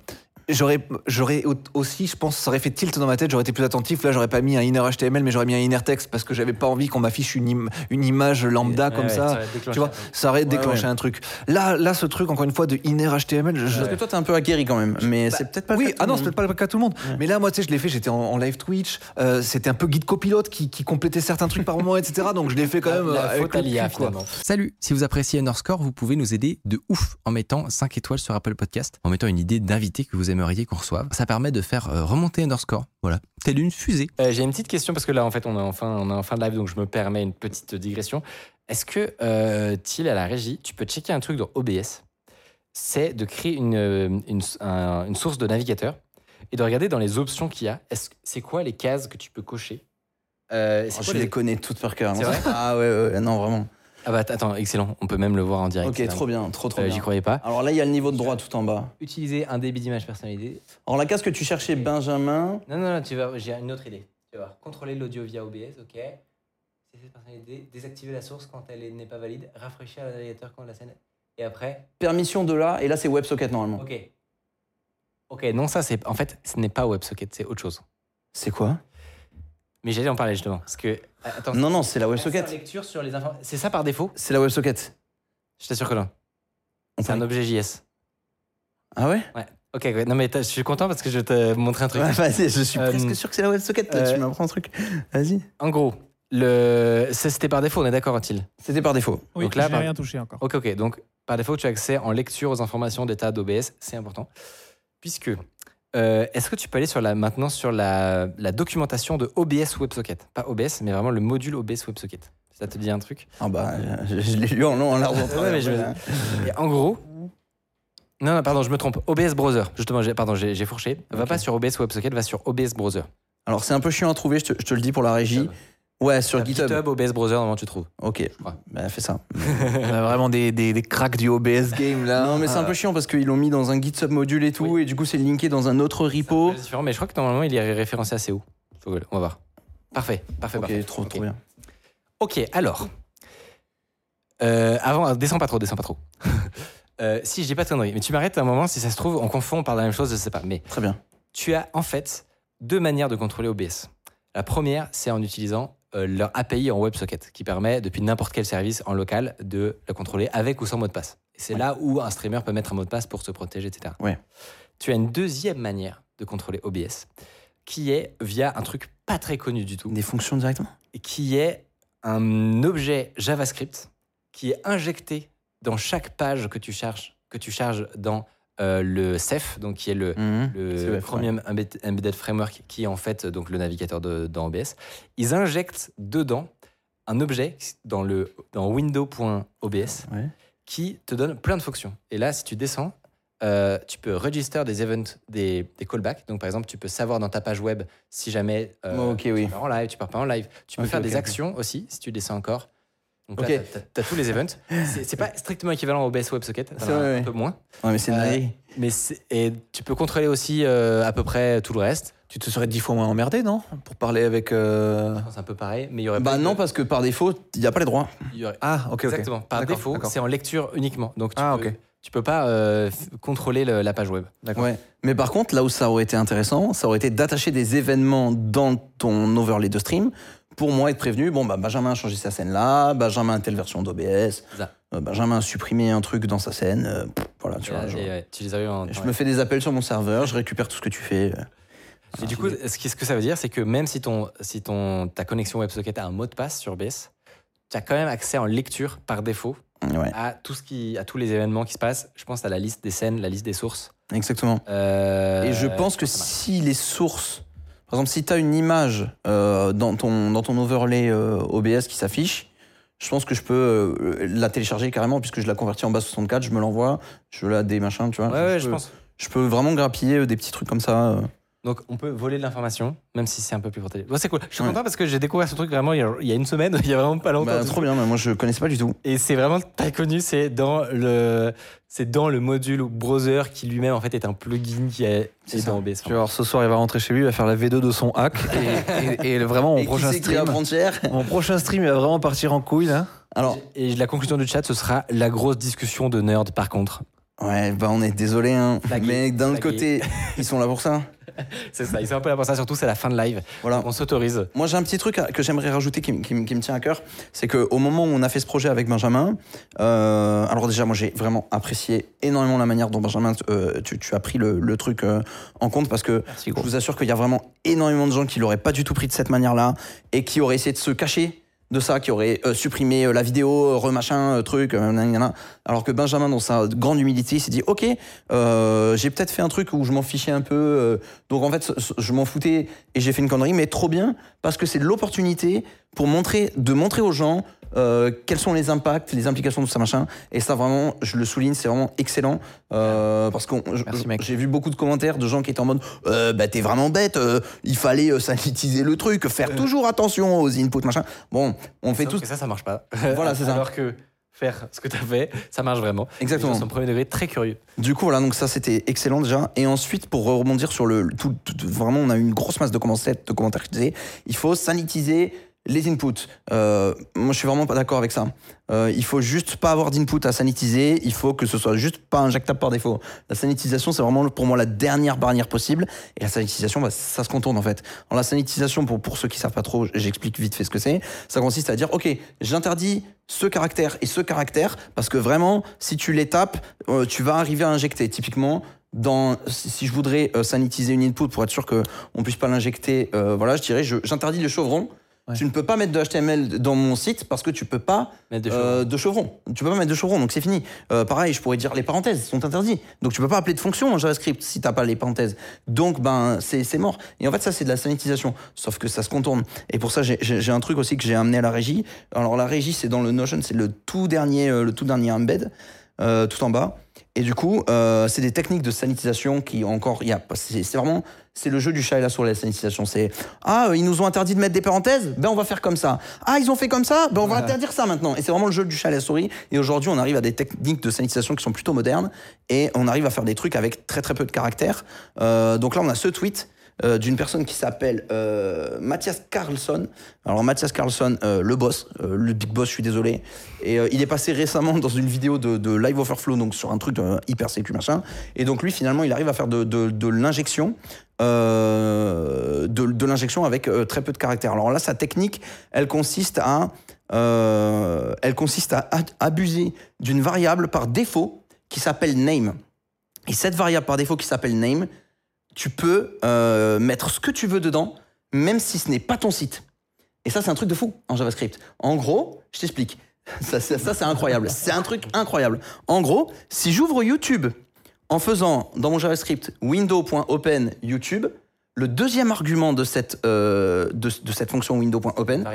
j'aurais, j'aurais au- aussi, je pense, ça aurait fait tilt dans ma tête, j'aurais été plus attentif. Là, j'aurais pas mis un inner HTML, mais j'aurais mis un inner text parce que j'avais pas envie qu'on m'affiche une, im- une image lambda Ouais, comme ouais, ça. déclenché Tu vois, ça aurait déclenché ouais. un truc. Là, là, ce truc, encore une fois, de inner HTML, je, Parce que toi, t'es un peu aguerri quand même. Mais c'est peut-être pas le oui, cas de tout ah non, c'est peut-être pas le cas de tout le monde. Mais là, moi, tu sais, je l'ai fait, j'étais en, en live Twitch, euh, c'était un peu guide copilote qui, qui complétait certains trucs par moment, etc. Donc je l'ai fait quand même. euh, La avec faute à l'IA. Salut, si vous appréciez Underscore, vous pouvez nous aider de ouf en mettant 5 étoiles sur Apple Podcast, en mettant une idée d'invité que vous aimeriez qu'on reçoive. Ça permet de faire euh, remonter Underscore, voilà, telle une fusée. Euh, J'ai une petite question parce que là, en fait, on est en fin, on est en fin de live, donc je me permets une petite digression. Est-ce que, euh, Thiel, à la régie, tu peux checker un truc dans OBS C'est de créer une, euh, une, un- une source de navigateur et de regarder dans les options qu'il y a. Est-ce que- C'est quoi les cases que tu peux cocher? Euh, Oh, quoi je les- les connais toutes par cœur. Ah ouais, ouais, non, vraiment. Ah bah attends, excellent. On peut même le voir en direct. Ok, trop bien, trop trop Euh, bien. J'y croyais pas. Alors là, il y a le niveau de droit tout en bas. Utiliser un débit d'image personnalisé. Alors la case que tu cherchais, Benjamin. Non, non, non, tu vas, j'ai une autre idée. Tu vas voir. Contrôler l'audio via OBS, ok. C'est cette personnalité. Désactiver la source quand elle est- n'est pas valide. Rafraîchir le navigateur quand la scène. Et après, Permission de là, et là c'est WebSocket normalement. ok. Ok, non, ça, c'est. En fait, ce n'est pas WebSocket, c'est autre chose. C'est quoi? Mais j'allais en parler justement. Parce que. Attends, Non, non, c'est la WebSocket. lecture sur les informations. C'est ça par défaut? C'est la WebSocket. Je t'assure que non. On C'est un objet JS. Ah ouais? Ouais. Ok, ok. non, mais je suis content parce que je vais te montrer un truc. Ouais, Vas-y, je suis Euh, presque sûr que c'est la WebSocket. Toi, euh, tu m'apprends un truc. Vas-y. En gros, le... c'était par défaut, on est d'accord, Atil C'était par défaut. Oui, Donc là, j'ai par- rien touché encore. Ok, ok. Donc, par défaut, tu as accès en lecture aux informations d'état d'OBS. C'est important. Puisque, euh, est-ce que tu peux aller sur la, maintenant sur la, la documentation de OBS WebSocket? Pas OBS, mais vraiment le module OBS WebSocket. Ça te dit un truc Ah bah, je, je l'ai lu en long, en large, en travers. mais je- Et en gros. Non, non, pardon, je me trompe. OBS Browser. Justement, j'ai- pardon, j'ai fourché. Va pas sur OBS WebSocket, va sur OBS Browser. Alors, c'est un peu chiant à trouver, je te, je te le dis pour la régie. Ouais, sur Tape GitHub. OBS Browser, normalement, tu trouves. Ok, crois. bah, fais ça. On a vraiment des, des, des cracks du OBS game là. Non, mais c'est un peu chiant parce qu'ils l'ont mis dans un Git submodule et tout, et du coup, c'est linké dans un autre repo. C'est différent, mais je crois que normalement, il est référencé assez haut. On va voir. Parfait, parfait, Ok, parfait. trop, Ok. trop bien. Ok, alors. Euh, avant, descends pas trop, descends pas trop. Euh, si, je dis pas de conneries, mais tu m'arrêtes un moment, si ça se trouve, on confond, on parle de la même chose, je sais pas. Mais Très bien. tu as en fait deux manières de contrôler OBS. La première, c'est en utilisant leur API en WebSocket, qui permet, depuis n'importe quel service en local, de le contrôler avec ou sans mot de passe. C'est Ouais. là où un streamer peut mettre un mot de passe pour se protéger, etc. Ouais. Tu as une deuxième manière de contrôler OBS, qui est via un truc pas très connu du tout Des fonctions directement? Qui est un objet JavaScript qui est injecté dans chaque page que tu charges, que tu charges dans euh, le CEF, donc qui est le, le CEF, Chromium Embed- Embedded Framework, qui est en fait donc le navigateur de, dans OBS. Ils injectent dedans un objet dans, le, dans window.obs Ouais. qui te donne plein de fonctions. Et là, si tu descends, euh, tu peux register des events, des, des callbacks. Donc, par exemple, tu peux savoir dans ta page web si jamais euh, Oh, oui. tu pars en live, tu pars pas en live. Tu peux faire des actions aussi, si tu descends encore. Donc Ok. là, tu as, tous les events. C'est pas strictement équivalent au OBS WebSocket, vrai, un ouais. peu moins. Ouais, mais c'est Euh. Mais et tu peux contrôler aussi euh, à peu près tout le reste. Tu te serais dix fois moins emmerdé, non? Pour parler avec. euh, C'est un peu pareil, mais il y aurait Bah de- non, parce que par défaut, il n'y a pas les droits. aurait- Ah, ok, ok. Exactement. Par défaut, c'est en lecture uniquement. Donc tu Ah, peux, ok. tu peux pas euh, contrôler le- la page web. D'accord. Ouais. Mais par contre, là où ça aurait été intéressant, ça aurait été d'attacher des événements dans ton overlay de stream pour moi être prévenu. Bon, bah, Benjamin a changé sa scène là, Benjamin a telle version d'OBS, euh, Benjamin a supprimé un truc dans sa scène. euh, pff, voilà, tu Et, vois. genre, et, ouais, tu les as eu en je temps me fais des appels sur mon serveur, je récupère tout ce que tu fais. euh. Et du coup, ce, que ça veut dire, c'est que même si, ton, si ton, ta connexion WebSocket a un mot de passe sur OBS, tu as quand même accès en lecture par défaut Ouais, à, tout ce qui, à tous les événements qui se passent. Je pense à la liste des scènes, la liste des sources. exactement. Euh, Et je pense que si les sources, par exemple, si tu as une image euh, dans, ton, dans ton overlay euh, OBS qui s'affiche, je pense que je peux euh, la télécharger carrément puisque je la convertis en base 64, je me l'envoie, je la des machins, tu vois. Ouais, ouais, je peux, pense. je peux vraiment grappiller des petits trucs comme ça. Donc, on peut voler de l'information, même si c'est un peu plus protégé. Bon, c'est cool. Je suis Ouais. content parce que j'ai découvert ce truc vraiment il y a, il y a une semaine, il y a vraiment pas longtemps. Bah, trop bien, mais moi je connaissais pas du tout. Et c'est vraiment très connu, c'est dans le, c'est dans le module browser qui lui-même en fait est un plugin qui est, est dans OBS. Tu ce soir, il va rentrer chez lui, il va faire la V2 de son hack. Et, et- et vraiment, mon Et prochain stream. Mon prochain stream, il va vraiment partir en couille, là. Alors, Et la conclusion du chat, ce sera la grosse discussion de nerd par contre. Ouais, bah on est désolé, hein. Flagué, mais d'un autre côté, ils sont là pour ça. C'est ça, ils sont un peu là pour ça, surtout c'est la fin de live. Voilà. On s'autorise. Moi, j'ai un petit truc que j'aimerais rajouter qui, me tient à cœur. C'est qu'au moment où on a fait ce projet avec Benjamin, euh, alors déjà, moi, j'ai vraiment apprécié énormément la manière dont Benjamin, euh, tu, tu as pris le, le truc euh, en compte parce que Merci, je vous assure qu'il y a vraiment énormément de gens qui l'auraient pas du tout pris de cette manière-là et qui auraient essayé de se cacher de ça, qui auraient euh, supprimé euh, la vidéo, euh, remachin, truc, alors que Benjamin, dans sa grande humilité, il s'est dit, ok, j'ai peut-être fait un truc où je m'en fichais un peu, donc en fait, je m'en foutais et j'ai fait une connerie, mais trop bien, parce que c'est l'opportunité pour montrer, de montrer aux gens euh, quels sont les impacts, les implications de ça machin. Et ça vraiment, je le souligne, c'est vraiment excellent euh, parce que j'ai vu beaucoup de commentaires de gens qui étaient en mode, euh, bah t'es vraiment bête, euh, il fallait sanitiser le truc, faire toujours attention aux inputs machin. Bon, on fait Sauf tous que ça, ça marche pas. Voilà, c'est ça. Alors que faire ce que tu as fait, ça marche vraiment. Exactement. Sont premier degré très curieux. Du coup, voilà, donc ça c'était excellent déjà. Et ensuite, pour rebondir sur le. Tout, tout- vraiment, on a eu une grosse masse de commentaires, de commentaires qui disaient il faut sanitiser les inputs. Euh, moi, je suis vraiment pas d'accord avec ça. Euh, il faut juste pas avoir d'input à sanitiser. Il faut que ce soit juste pas injectable par défaut. La sanitisation, c'est vraiment pour moi la dernière barrière possible. Et la sanitisation, bah, ça se contourne en fait. Alors, la sanitisation, pour, pour ceux qui savent pas trop, j'explique vite fait ce que c'est. Ça consiste à dire ok, j'interdis ce caractère et ce caractère parce que vraiment, si tu les tapes, euh, tu vas arriver à injecter. Typiquement, dans, si je voudrais sanitiser une input pour être sûr qu'on ne puisse pas l'injecter, voilà, je dirais, j'interdis le chevron Ouais. Tu ne peux pas mettre de HTML dans mon site parce que tu peux pas Mettre de euh, de chevron. Tu peux pas mettre de chevron, donc c'est fini. Euh, pareil, je pourrais dire les parenthèses sont interdites. Donc tu peux pas appeler de fonction en JavaScript si t'as pas les parenthèses. Donc ben c'est mort. Et en fait ça c'est de la sanitisation, sauf que ça se contourne. Et pour ça j'ai- un truc aussi que j'ai amené à la régie. Alors la régie c'est dans le Notion, c'est le tout dernier euh, le tout dernier embed euh, tout en bas. Et du coup, euh, c'est des techniques de sanitisation qui encore, il y a, c'est c'est vraiment, c'est le jeu du chat et la souris la sanitisation. C'est ah, ils nous ont interdit de mettre des parenthèses, ben on va faire comme ça. Ah, ils ont fait comme ça, ben on va interdire ça maintenant. Et c'est vraiment le jeu du chat et la souris. Et aujourd'hui, on arrive à des techniques de sanitisation qui sont plutôt modernes et on arrive à faire des trucs avec très très peu de caractères. Euh, donc là, on a ce tweet. Euh, d'une personne qui s'appelle euh, Mathias Carlson. Alors Mathias Carlson, euh, le boss, euh, le big boss, je suis désolé. Et il est passé récemment dans une vidéo de, de Live Overflow, donc sur un truc hyper sécu machin. Et donc lui, finalement, il arrive à faire de, l'injection, de, de l'injection avec très peu de caractères. Alors là, sa technique, elle consiste à, elle consiste à abuser d'une variable par défaut qui s'appelle name. Et cette variable par défaut qui s'appelle name, tu peux euh, mettre ce que tu veux dedans, même si ce n'est pas ton site. Et ça, c'est un truc de fou en JavaScript. En gros, je t'explique. Ça, ça, ça, c'est incroyable. C'est un truc incroyable. En gros, si j'ouvre YouTube en faisant dans mon JavaScript window.open YouTube, le deuxième argument de cette, euh, de, de cette fonction window.open,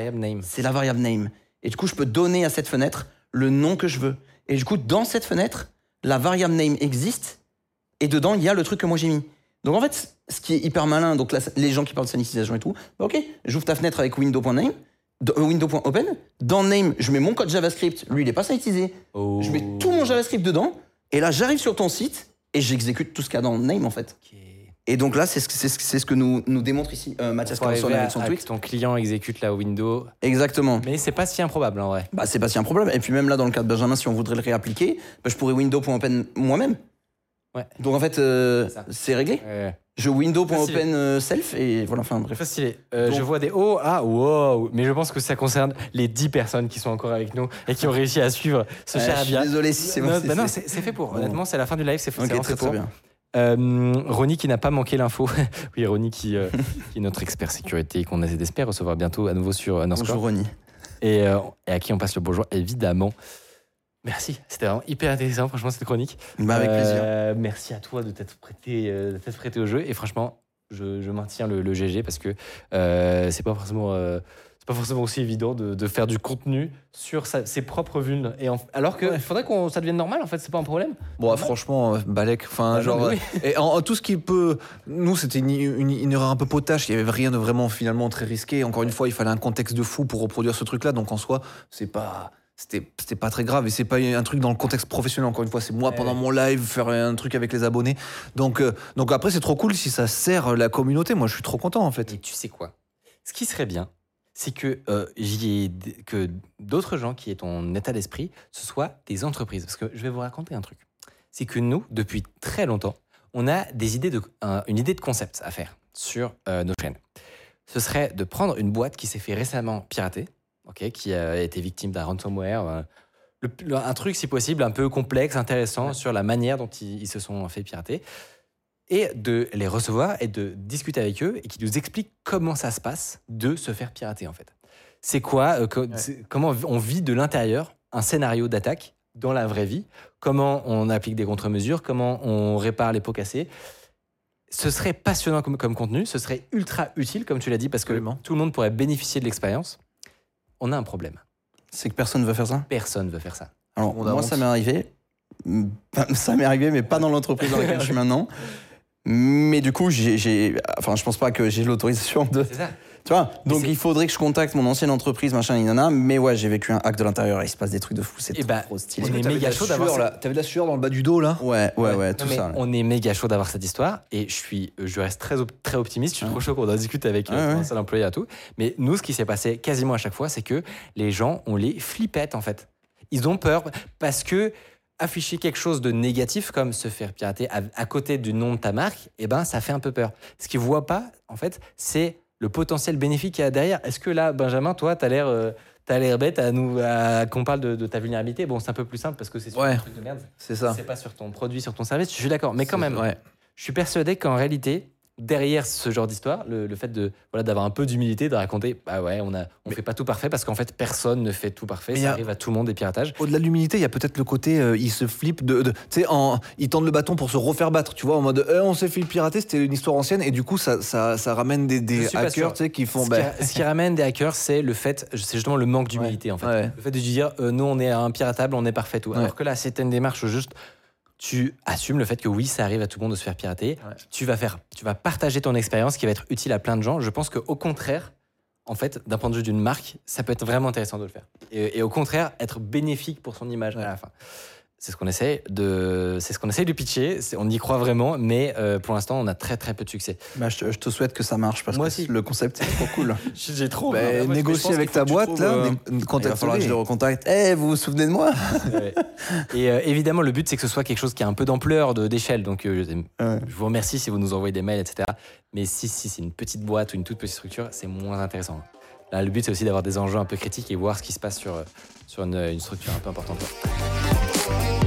c'est la variable name. Et du coup, je peux donner à cette fenêtre le nom que je veux. Et du coup, dans cette fenêtre, la variable name existe et dedans, il y a le truc que moi j'ai mis. Donc en fait, ce qui est hyper malin, donc là, les gens qui parlent de sanitisation et tout, bah ok, j'ouvre ta fenêtre avec window.name, euh, window.open, dans name, je mets mon code JavaScript, lui il est pas sanitisé, Oh. je mets tout mon JavaScript dedans, et là j'arrive sur ton site et j'exécute tout ce qu'il y a dans name en fait. Et donc là, c'est ce, que- c'est ce que- c'est ce que nous, nous démontre ici euh, Mathias Carlson avec son tweet. ton client exécute la window. Exactement. Mais c'est pas si improbable en vrai. Bah, c'est pas si un problème. Et puis même là, dans le cas de Benjamin, si on voudrait le réappliquer, bah, je pourrais window.open moi-même. Ouais. Donc en fait, euh, C'est réglé. Euh, Je Facile. window.open euh, self et voilà, enfin bref. Très stylé. Euh, je vois des oh, ah, wow. Mais je pense que ça concerne les 10 personnes qui sont encore avec nous et qui ont réussi à suivre ce Ouais, cher je suis bien. désolé si c'est Non, bah non, c'est fait pour. Bon. Honnêtement, c'est la fin du live, c'est c'est Ok, vraiment très, fait très pour. bien. Euh, Ronnie qui n'a pas manqué l'info. oui, Ronnie qui, euh, qui est notre expert sécurité et qu'on espère recevoir bientôt à nouveau sur Underscore. Bonjour Ronnie. Et, euh, et à qui on passe le bonjour, évidemment. Merci, c'était vraiment hyper intéressant, franchement, cette chronique. Bah, avec plaisir. Euh, merci à toi de t'être prêté, euh, de t'être prêté au jeu. Et franchement, je, je maintiens le, le GG parce que euh, c'est pas forcément. euh, c'est pas forcément aussi évident de, de faire du contenu sur sa- ses propres vulnes. Et en- alors qu'il faudrait que ça devienne normal, en fait, c'est pas un problème. Bon, franchement, euh, Balek, enfin, Bah, genre. euh, Et en, en tout ce qui peut. Nous, c'était une, une- une erreur un peu potache. Il y avait rien de vraiment finalement très risqué. Encore une fois, il fallait un contexte de fou pour reproduire ce truc-là. Donc en soi, c'est pas. C'était pas très grave et c'est pas un truc dans le contexte professionnel. Encore une fois, c'est moi pendant mon live faire un truc avec les abonnés. Donc, euh, donc après, c'est trop cool si ça sert la communauté. Moi, je suis trop content en fait. Et tu sais quoi? Ce qui serait bien, c'est que, euh, ai que d'autres gens qui aient ton état d'esprit, ce soit des entreprises. Parce que je vais vous raconter un truc. C'est que nous, depuis très longtemps, on a des idées de, un- une idée de concept à faire sur euh, nos chaînes. Ce serait de prendre une boîte qui s'est fait récemment pirater, ok, qui a été victime d'un ransomware, euh, le- le- un truc si possible un peu complexe, intéressant sur la manière dont ils, ils se sont fait pirater et de les recevoir et de discuter avec eux et qui nous expliquent comment ça se passe de se faire pirater en fait. C'est quoi, euh, co- comment on vit de l'intérieur un scénario d'attaque dans la vraie vie, comment on applique des contre-mesures, comment on répare les pots cassés. Ce serait passionnant comme, comme contenu, ce serait ultra utile comme tu l'as dit parce que Absolument. tout le monde pourrait bénéficier de l'expérience. On a un problème. C'est que personne ne veut faire ça? Personne veut faire ça. Alors moi, honte. ça m'est arrivé. Mm, Ça m'est arrivé, mais pas dans l'entreprise dans laquelle je suis maintenant. Mais du coup, j'ai, j'ai- enfin, je pense pas que j'ai l'autorisation de. Tu vois Donc il faudrait que je contacte mon ancienne entreprise, machin, inana. Mais ouais, j'ai vécu un hack de l'intérieur. et Il se passe des trucs de fou. C'est Eh trop, bah, trop stylé. on est méga chaud d'avoir. T'avais de la sueur dans le bas du dos là. Ouais, ouais, ouais, tout ça. là. On est méga chaud d'avoir cette histoire et je suis, je reste très, op- très optimiste. Je suis Ouais. trop chaud qu'on en discute avec euh, ouais. mon ancien employé et tout. Mais nous, ce qui s'est passé quasiment à chaque fois, c'est que les gens, on les flipette en fait. Ils ont peur parce que afficher quelque chose de négatif comme se faire pirater à, à côté du nom de ta marque, eh ben, ça fait un peu peur. Ce qu'ils voient pas, en fait, c'est le potentiel bénéfique qu'il y a derrière. Est-ce que là, Benjamin, toi, tu as l'air. euh, T'as l'air bête à nous à- qu'on parle de, de ta vulnérabilité? Bon, c'est un peu plus simple parce que c'est sur Ouais. un truc de merde. C'est ça. C'est pas sur ton produit, sur ton service. Je suis d'accord. Mais quand même, je suis persuadé qu'en réalité, derrière ce genre d'histoire, le, le fait de voilà d'avoir un peu d'humilité, de raconter, bah ouais, on a, on fait pas tout parfait parce qu'en fait personne ne fait tout parfait, ça a- arrive à tout le monde des piratages. Au-delà de l'humilité, il y a peut-être le côté, euh, il se flippe de, de- tu sais, en, il tend le bâton pour se refaire battre, tu vois, en mode, Eh, on s'est fait pirater, c'était une histoire ancienne, et du coup, ça, ça, ça ramène des, des hackers, tu sais, qui font, ce, bah, qui, ce qui ramène des hackers, c'est le fait, c'est justement le manque d'humilité en fait. ouais. Le fait de dire, euh, nous on est un piratable, on est parfait tout. Ouais. Alors que là, c'était une démarche juste, tu assumes le fait que oui, ça arrive à tout le monde de se faire pirater. Ouais. Tu vas faire, tu vas partager ton expérience qui va être utile à plein de gens. Je pense qu'au contraire, en fait, d'un point de vue d'une marque, ça peut être vraiment intéressant de le faire. Et, et au contraire, être bénéfique pour son image à la fin. C'est ce qu'on essaie de, c'est ce qu'on essaie de pitcher. On y croit vraiment, mais euh, pour l'instant, on a très très peu de succès. Bah, je, te- je te souhaite que ça marche parce Moi que aussi. le concept est trop cool. J'ai trop. Bah, négocier avec ta boîte, là, né- Il va falloir que je le recontacte. Eh, vous vous souvenez de moi Ouais. Et euh, évidemment, le but, c'est que ce soit quelque chose qui a un peu d'ampleur, d'échelle. Donc, euh, je- Ouais. je vous remercie si vous nous envoyez des mails, etc. Mais si, si c'est une petite boîte ou une toute petite structure, c'est moins intéressant. Là, le but, c'est aussi d'avoir des enjeux un peu critiques et voir ce qui se passe sur, euh, sur une, une structure un peu importante. Thank you.